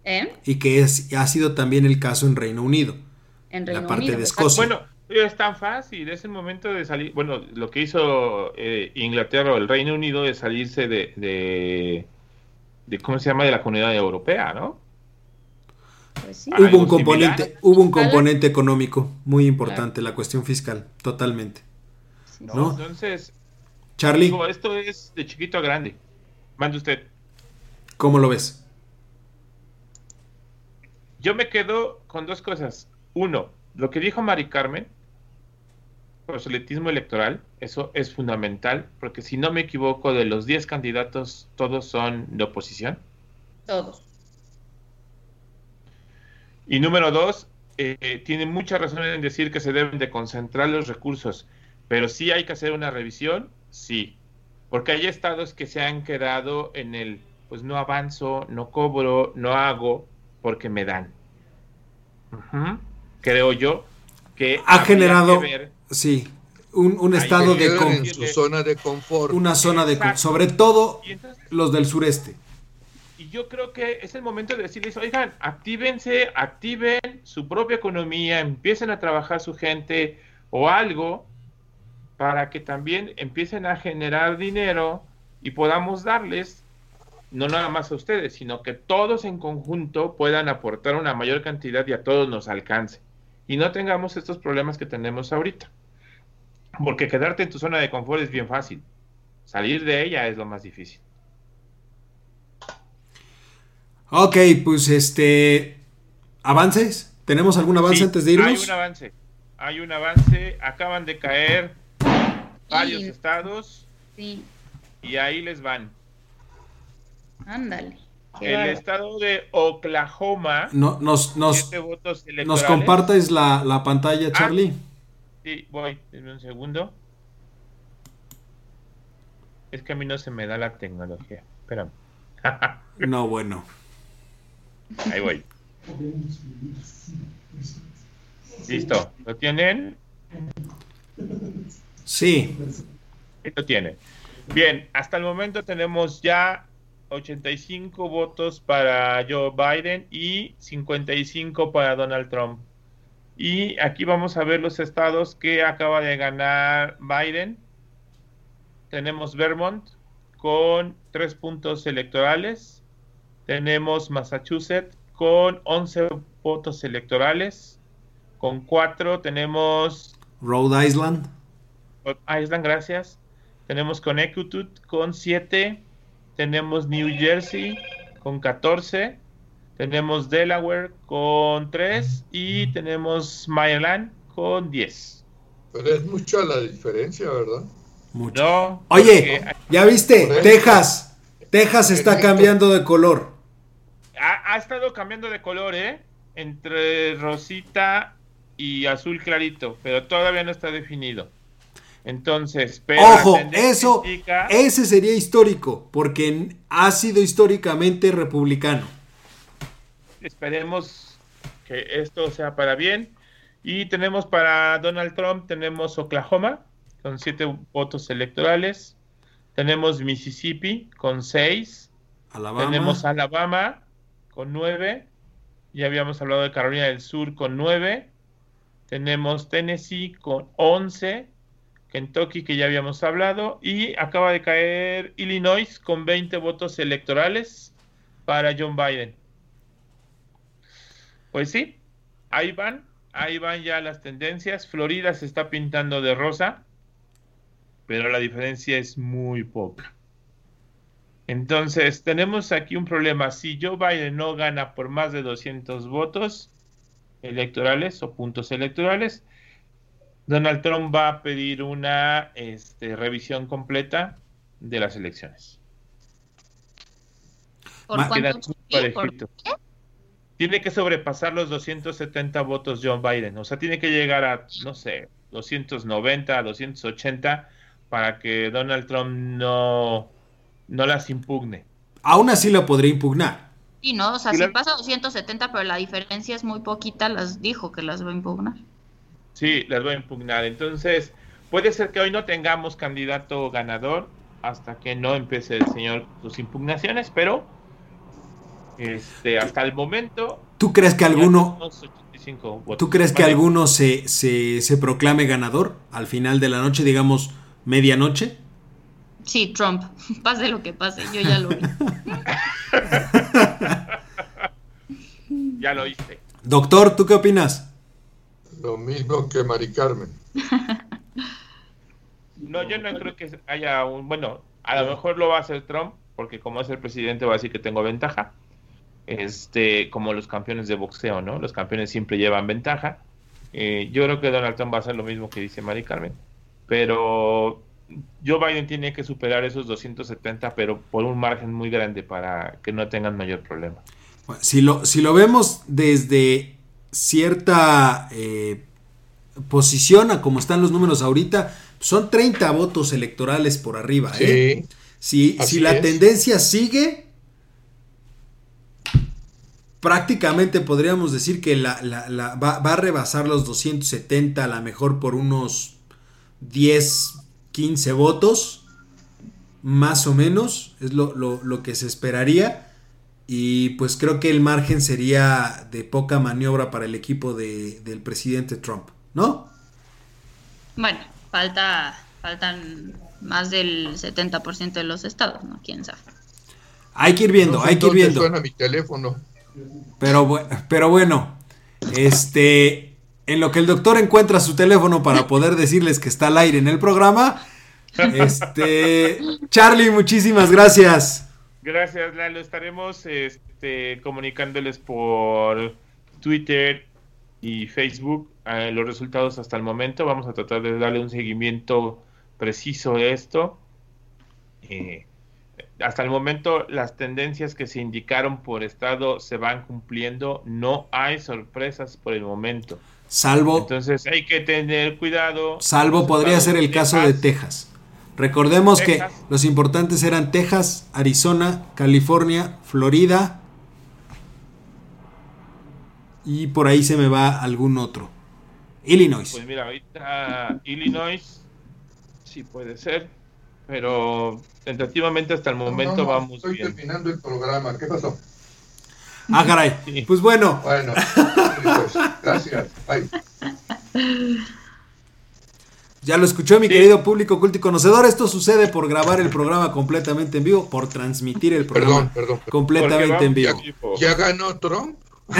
¿Eh? Y que es, ha sido también el caso en Reino Unido. En Reino la parte de Escocia. Bueno, es tan fácil, es el momento de salir, bueno, lo que hizo eh, Inglaterra o el Reino Unido es salirse de, de, ¿cómo se llama?, de la comunidad europea, ¿no? Pues hubo un componente, hubo un componente económico muy importante, la cuestión fiscal, totalmente. No, Entonces, Charlie. esto es de chiquito a grande. Mande usted. ¿Cómo lo ves? Yo me quedo con dos cosas. Uno, lo que dijo Mari Carmen, proselitismo electoral, eso es fundamental, porque si no me equivoco, de los 10 candidatos, todos son de oposición. Todos. Y número dos, eh, tiene mucha razón en decir que se deben de concentrar los recursos, pero sí hay que hacer una revisión, sí, porque hay estados que se han quedado en el, pues no avanzo, no cobro, no hago, porque me dan. Creo yo que ha generado, sí, un, estado de, zona de confort. Una zona de confort, sobre todo los del sureste. Y yo creo que es el momento de decirles, oigan, actívense, activen su propia economía, empiecen a trabajar su gente o algo para que también empiecen a generar dinero y podamos darles, no nada más a ustedes, sino que todos en conjunto puedan aportar una mayor cantidad y a todos nos alcance. Y no tengamos estos problemas que tenemos ahorita. Porque quedarte en tu zona de confort es bien fácil. Salir de ella es lo más difícil. Ok, pues este. ¿Avances? ¿Tenemos algún avance antes de irnos? Hay un avance. Hay un avance. Acaban de caer varios estados. Sí. Y ahí les van. Ándale. El estado de Oklahoma. No, nos, nos, nos compartes la, la pantalla, ah, Charlie. Sí, voy, en un segundo. Es que a mí no se me da la tecnología. Espérame. no, bueno. Ahí voy. Listo. ¿Lo tienen? Sí. Lo tienen. Bien, hasta el momento tenemos ya 85 votos para Joe Biden y 55 para Donald Trump. Y aquí vamos a ver los estados que acaba de ganar Biden. Tenemos Vermont con tres puntos electorales. Tenemos Massachusetts con 11 votos electorales. Con cuatro tenemos... Rhode Island. Rhode Island, gracias. Tenemos Connecticut con 7. Tenemos New Jersey con 14 tenemos Delaware con 3 y tenemos Maryland con 10. Pero es mucha la diferencia, ¿verdad? Mucho. Oye, ¿ya viste? Texas. Texas está cambiando de color. Ha, estado cambiando de color, ¿eh? Entre rosita y azul clarito, pero todavía no está definido. Entonces, pero ojo, eso, ese sería histórico, porque ha sido históricamente republicano. Esperemos que esto sea para bien. Y tenemos para Donald Trump, tenemos Oklahoma con siete votos electorales. Tenemos Mississippi con seis. Tenemos Alabama con nueve. Ya habíamos hablado de Carolina del Sur con nueve. Tenemos Tennessee con once. Kentucky, que ya habíamos hablado. Y acaba de caer Illinois con 20 votos electorales para John Biden. Pues sí, ahí van, ahí van ya las tendencias. Florida se está pintando de rosa, pero la diferencia es muy poca. Entonces, tenemos aquí un problema. Si Joe Biden no gana por más de 200 votos, electorales o puntos electorales. Donald Trump va a pedir una este, revisión completa de las elecciones. ¿Por cuánto? Tiene que sobrepasar los 270 votos John Biden. O sea, tiene que llegar a, no sé, 290, 280 para que Donald Trump no, no las impugne. Aún así lo podría impugnar. Sí, ¿no? O sea, si pasa 270, pero la diferencia es muy poquita, las dijo que las va a impugnar. Sí, las va a impugnar. Entonces, puede ser que hoy no tengamos candidato ganador hasta que no empiece el señor sus impugnaciones, pero este, hasta el momento. ¿Tú crees que alguno, ¿tú crees que alguno se, se, se proclame ganador al final de la noche, digamos medianoche? Sí, Trump. Pase lo que pase, yo ya lo vi. ya lo hice. Doctor, ¿tú qué opinas? Lo mismo que Mari Carmen. no, yo no creo que haya un. Bueno, a lo mejor lo va a hacer Trump, porque como es el presidente, va a decir que tengo ventaja. Este, como los campeones de boxeo, ¿no? Los campeones siempre llevan ventaja. Eh, yo creo que Donald Trump va a hacer lo mismo que dice Mari Carmen. Pero Joe Biden tiene que superar esos 270, pero por un margen muy grande para que no tengan mayor problema. si, lo, si lo vemos desde cierta eh, posición a como están los números ahorita, son 30 votos electorales por arriba. ¿eh? Si, si la tendencia sigue, prácticamente podríamos decir que la, va, va, a rebasar los 270, a lo mejor por unos 10, 15 votos, más o menos, es lo, que se esperaría. Y pues creo que el margen sería de poca maniobra para el equipo del presidente Trump, ¿no? Bueno, falta, faltan más del 70% de los estados, ¿no? ¿Quién sabe? Hay que ir viendo, hay que ir viendo. Suena mi teléfono. Pero, pero bueno, este, en lo que el doctor encuentra su teléfono para poder decirles que está al aire en el programa. Este, Charlie, muchísimas gracias. Gracias, Lalo. Estaremos este, comunicándoles por Twitter y Facebook eh, los resultados hasta el momento. Vamos a tratar de darle un seguimiento preciso a esto. Eh, hasta el momento las tendencias que se indicaron por estado se van cumpliendo. No hay sorpresas por el momento. Salvo. Entonces hay que tener cuidado. Salvo podría ser el caso de Texas. Recordemos que los importantes eran Texas, Arizona, California, Florida. Y por ahí se me va algún otro. Illinois. Pues mira, ahorita Illinois sí puede ser, pero tentativamente hasta el momento vamos estoy terminando el programa. ¿Qué pasó? Ah, caray. Pues bueno. Bueno, pues, gracias. Bye. Ya lo escuchó mi querido público culto y conocedor. Esto sucede por grabar el programa completamente en vivo, por transmitir el programa perdón, completamente en vivo. ¿Ya, ganó Trump?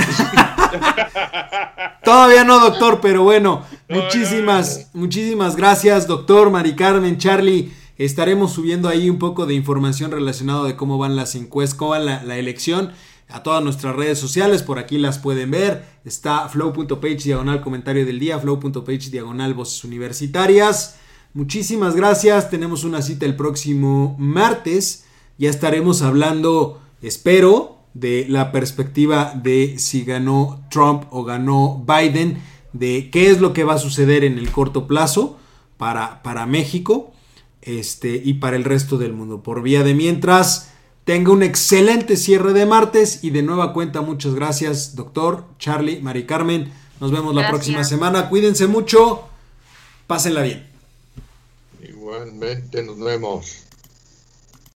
Todavía no, doctor, pero bueno, muchísimas, muchísimas gracias, doctor, Mari Carmen, Charlie. Estaremos subiendo ahí un poco de información relacionada de cómo van las encuestas, cómo va la, la elección a todas nuestras redes sociales, por aquí las pueden ver. Está flow.page diagonal comentario del día, flow.page diagonal voces universitarias. Muchísimas gracias, tenemos una cita el próximo martes. Ya estaremos hablando, espero, de la perspectiva de si ganó Trump o ganó Biden, de qué es lo que va a suceder en el corto plazo para, para México este, y para el resto del mundo. Por vía de mientras Tenga un excelente cierre de martes y de nueva cuenta muchas gracias, doctor Charlie, Mari Carmen. Nos vemos la próxima semana. Cuídense mucho. Pásenla bien. Igualmente nos vemos.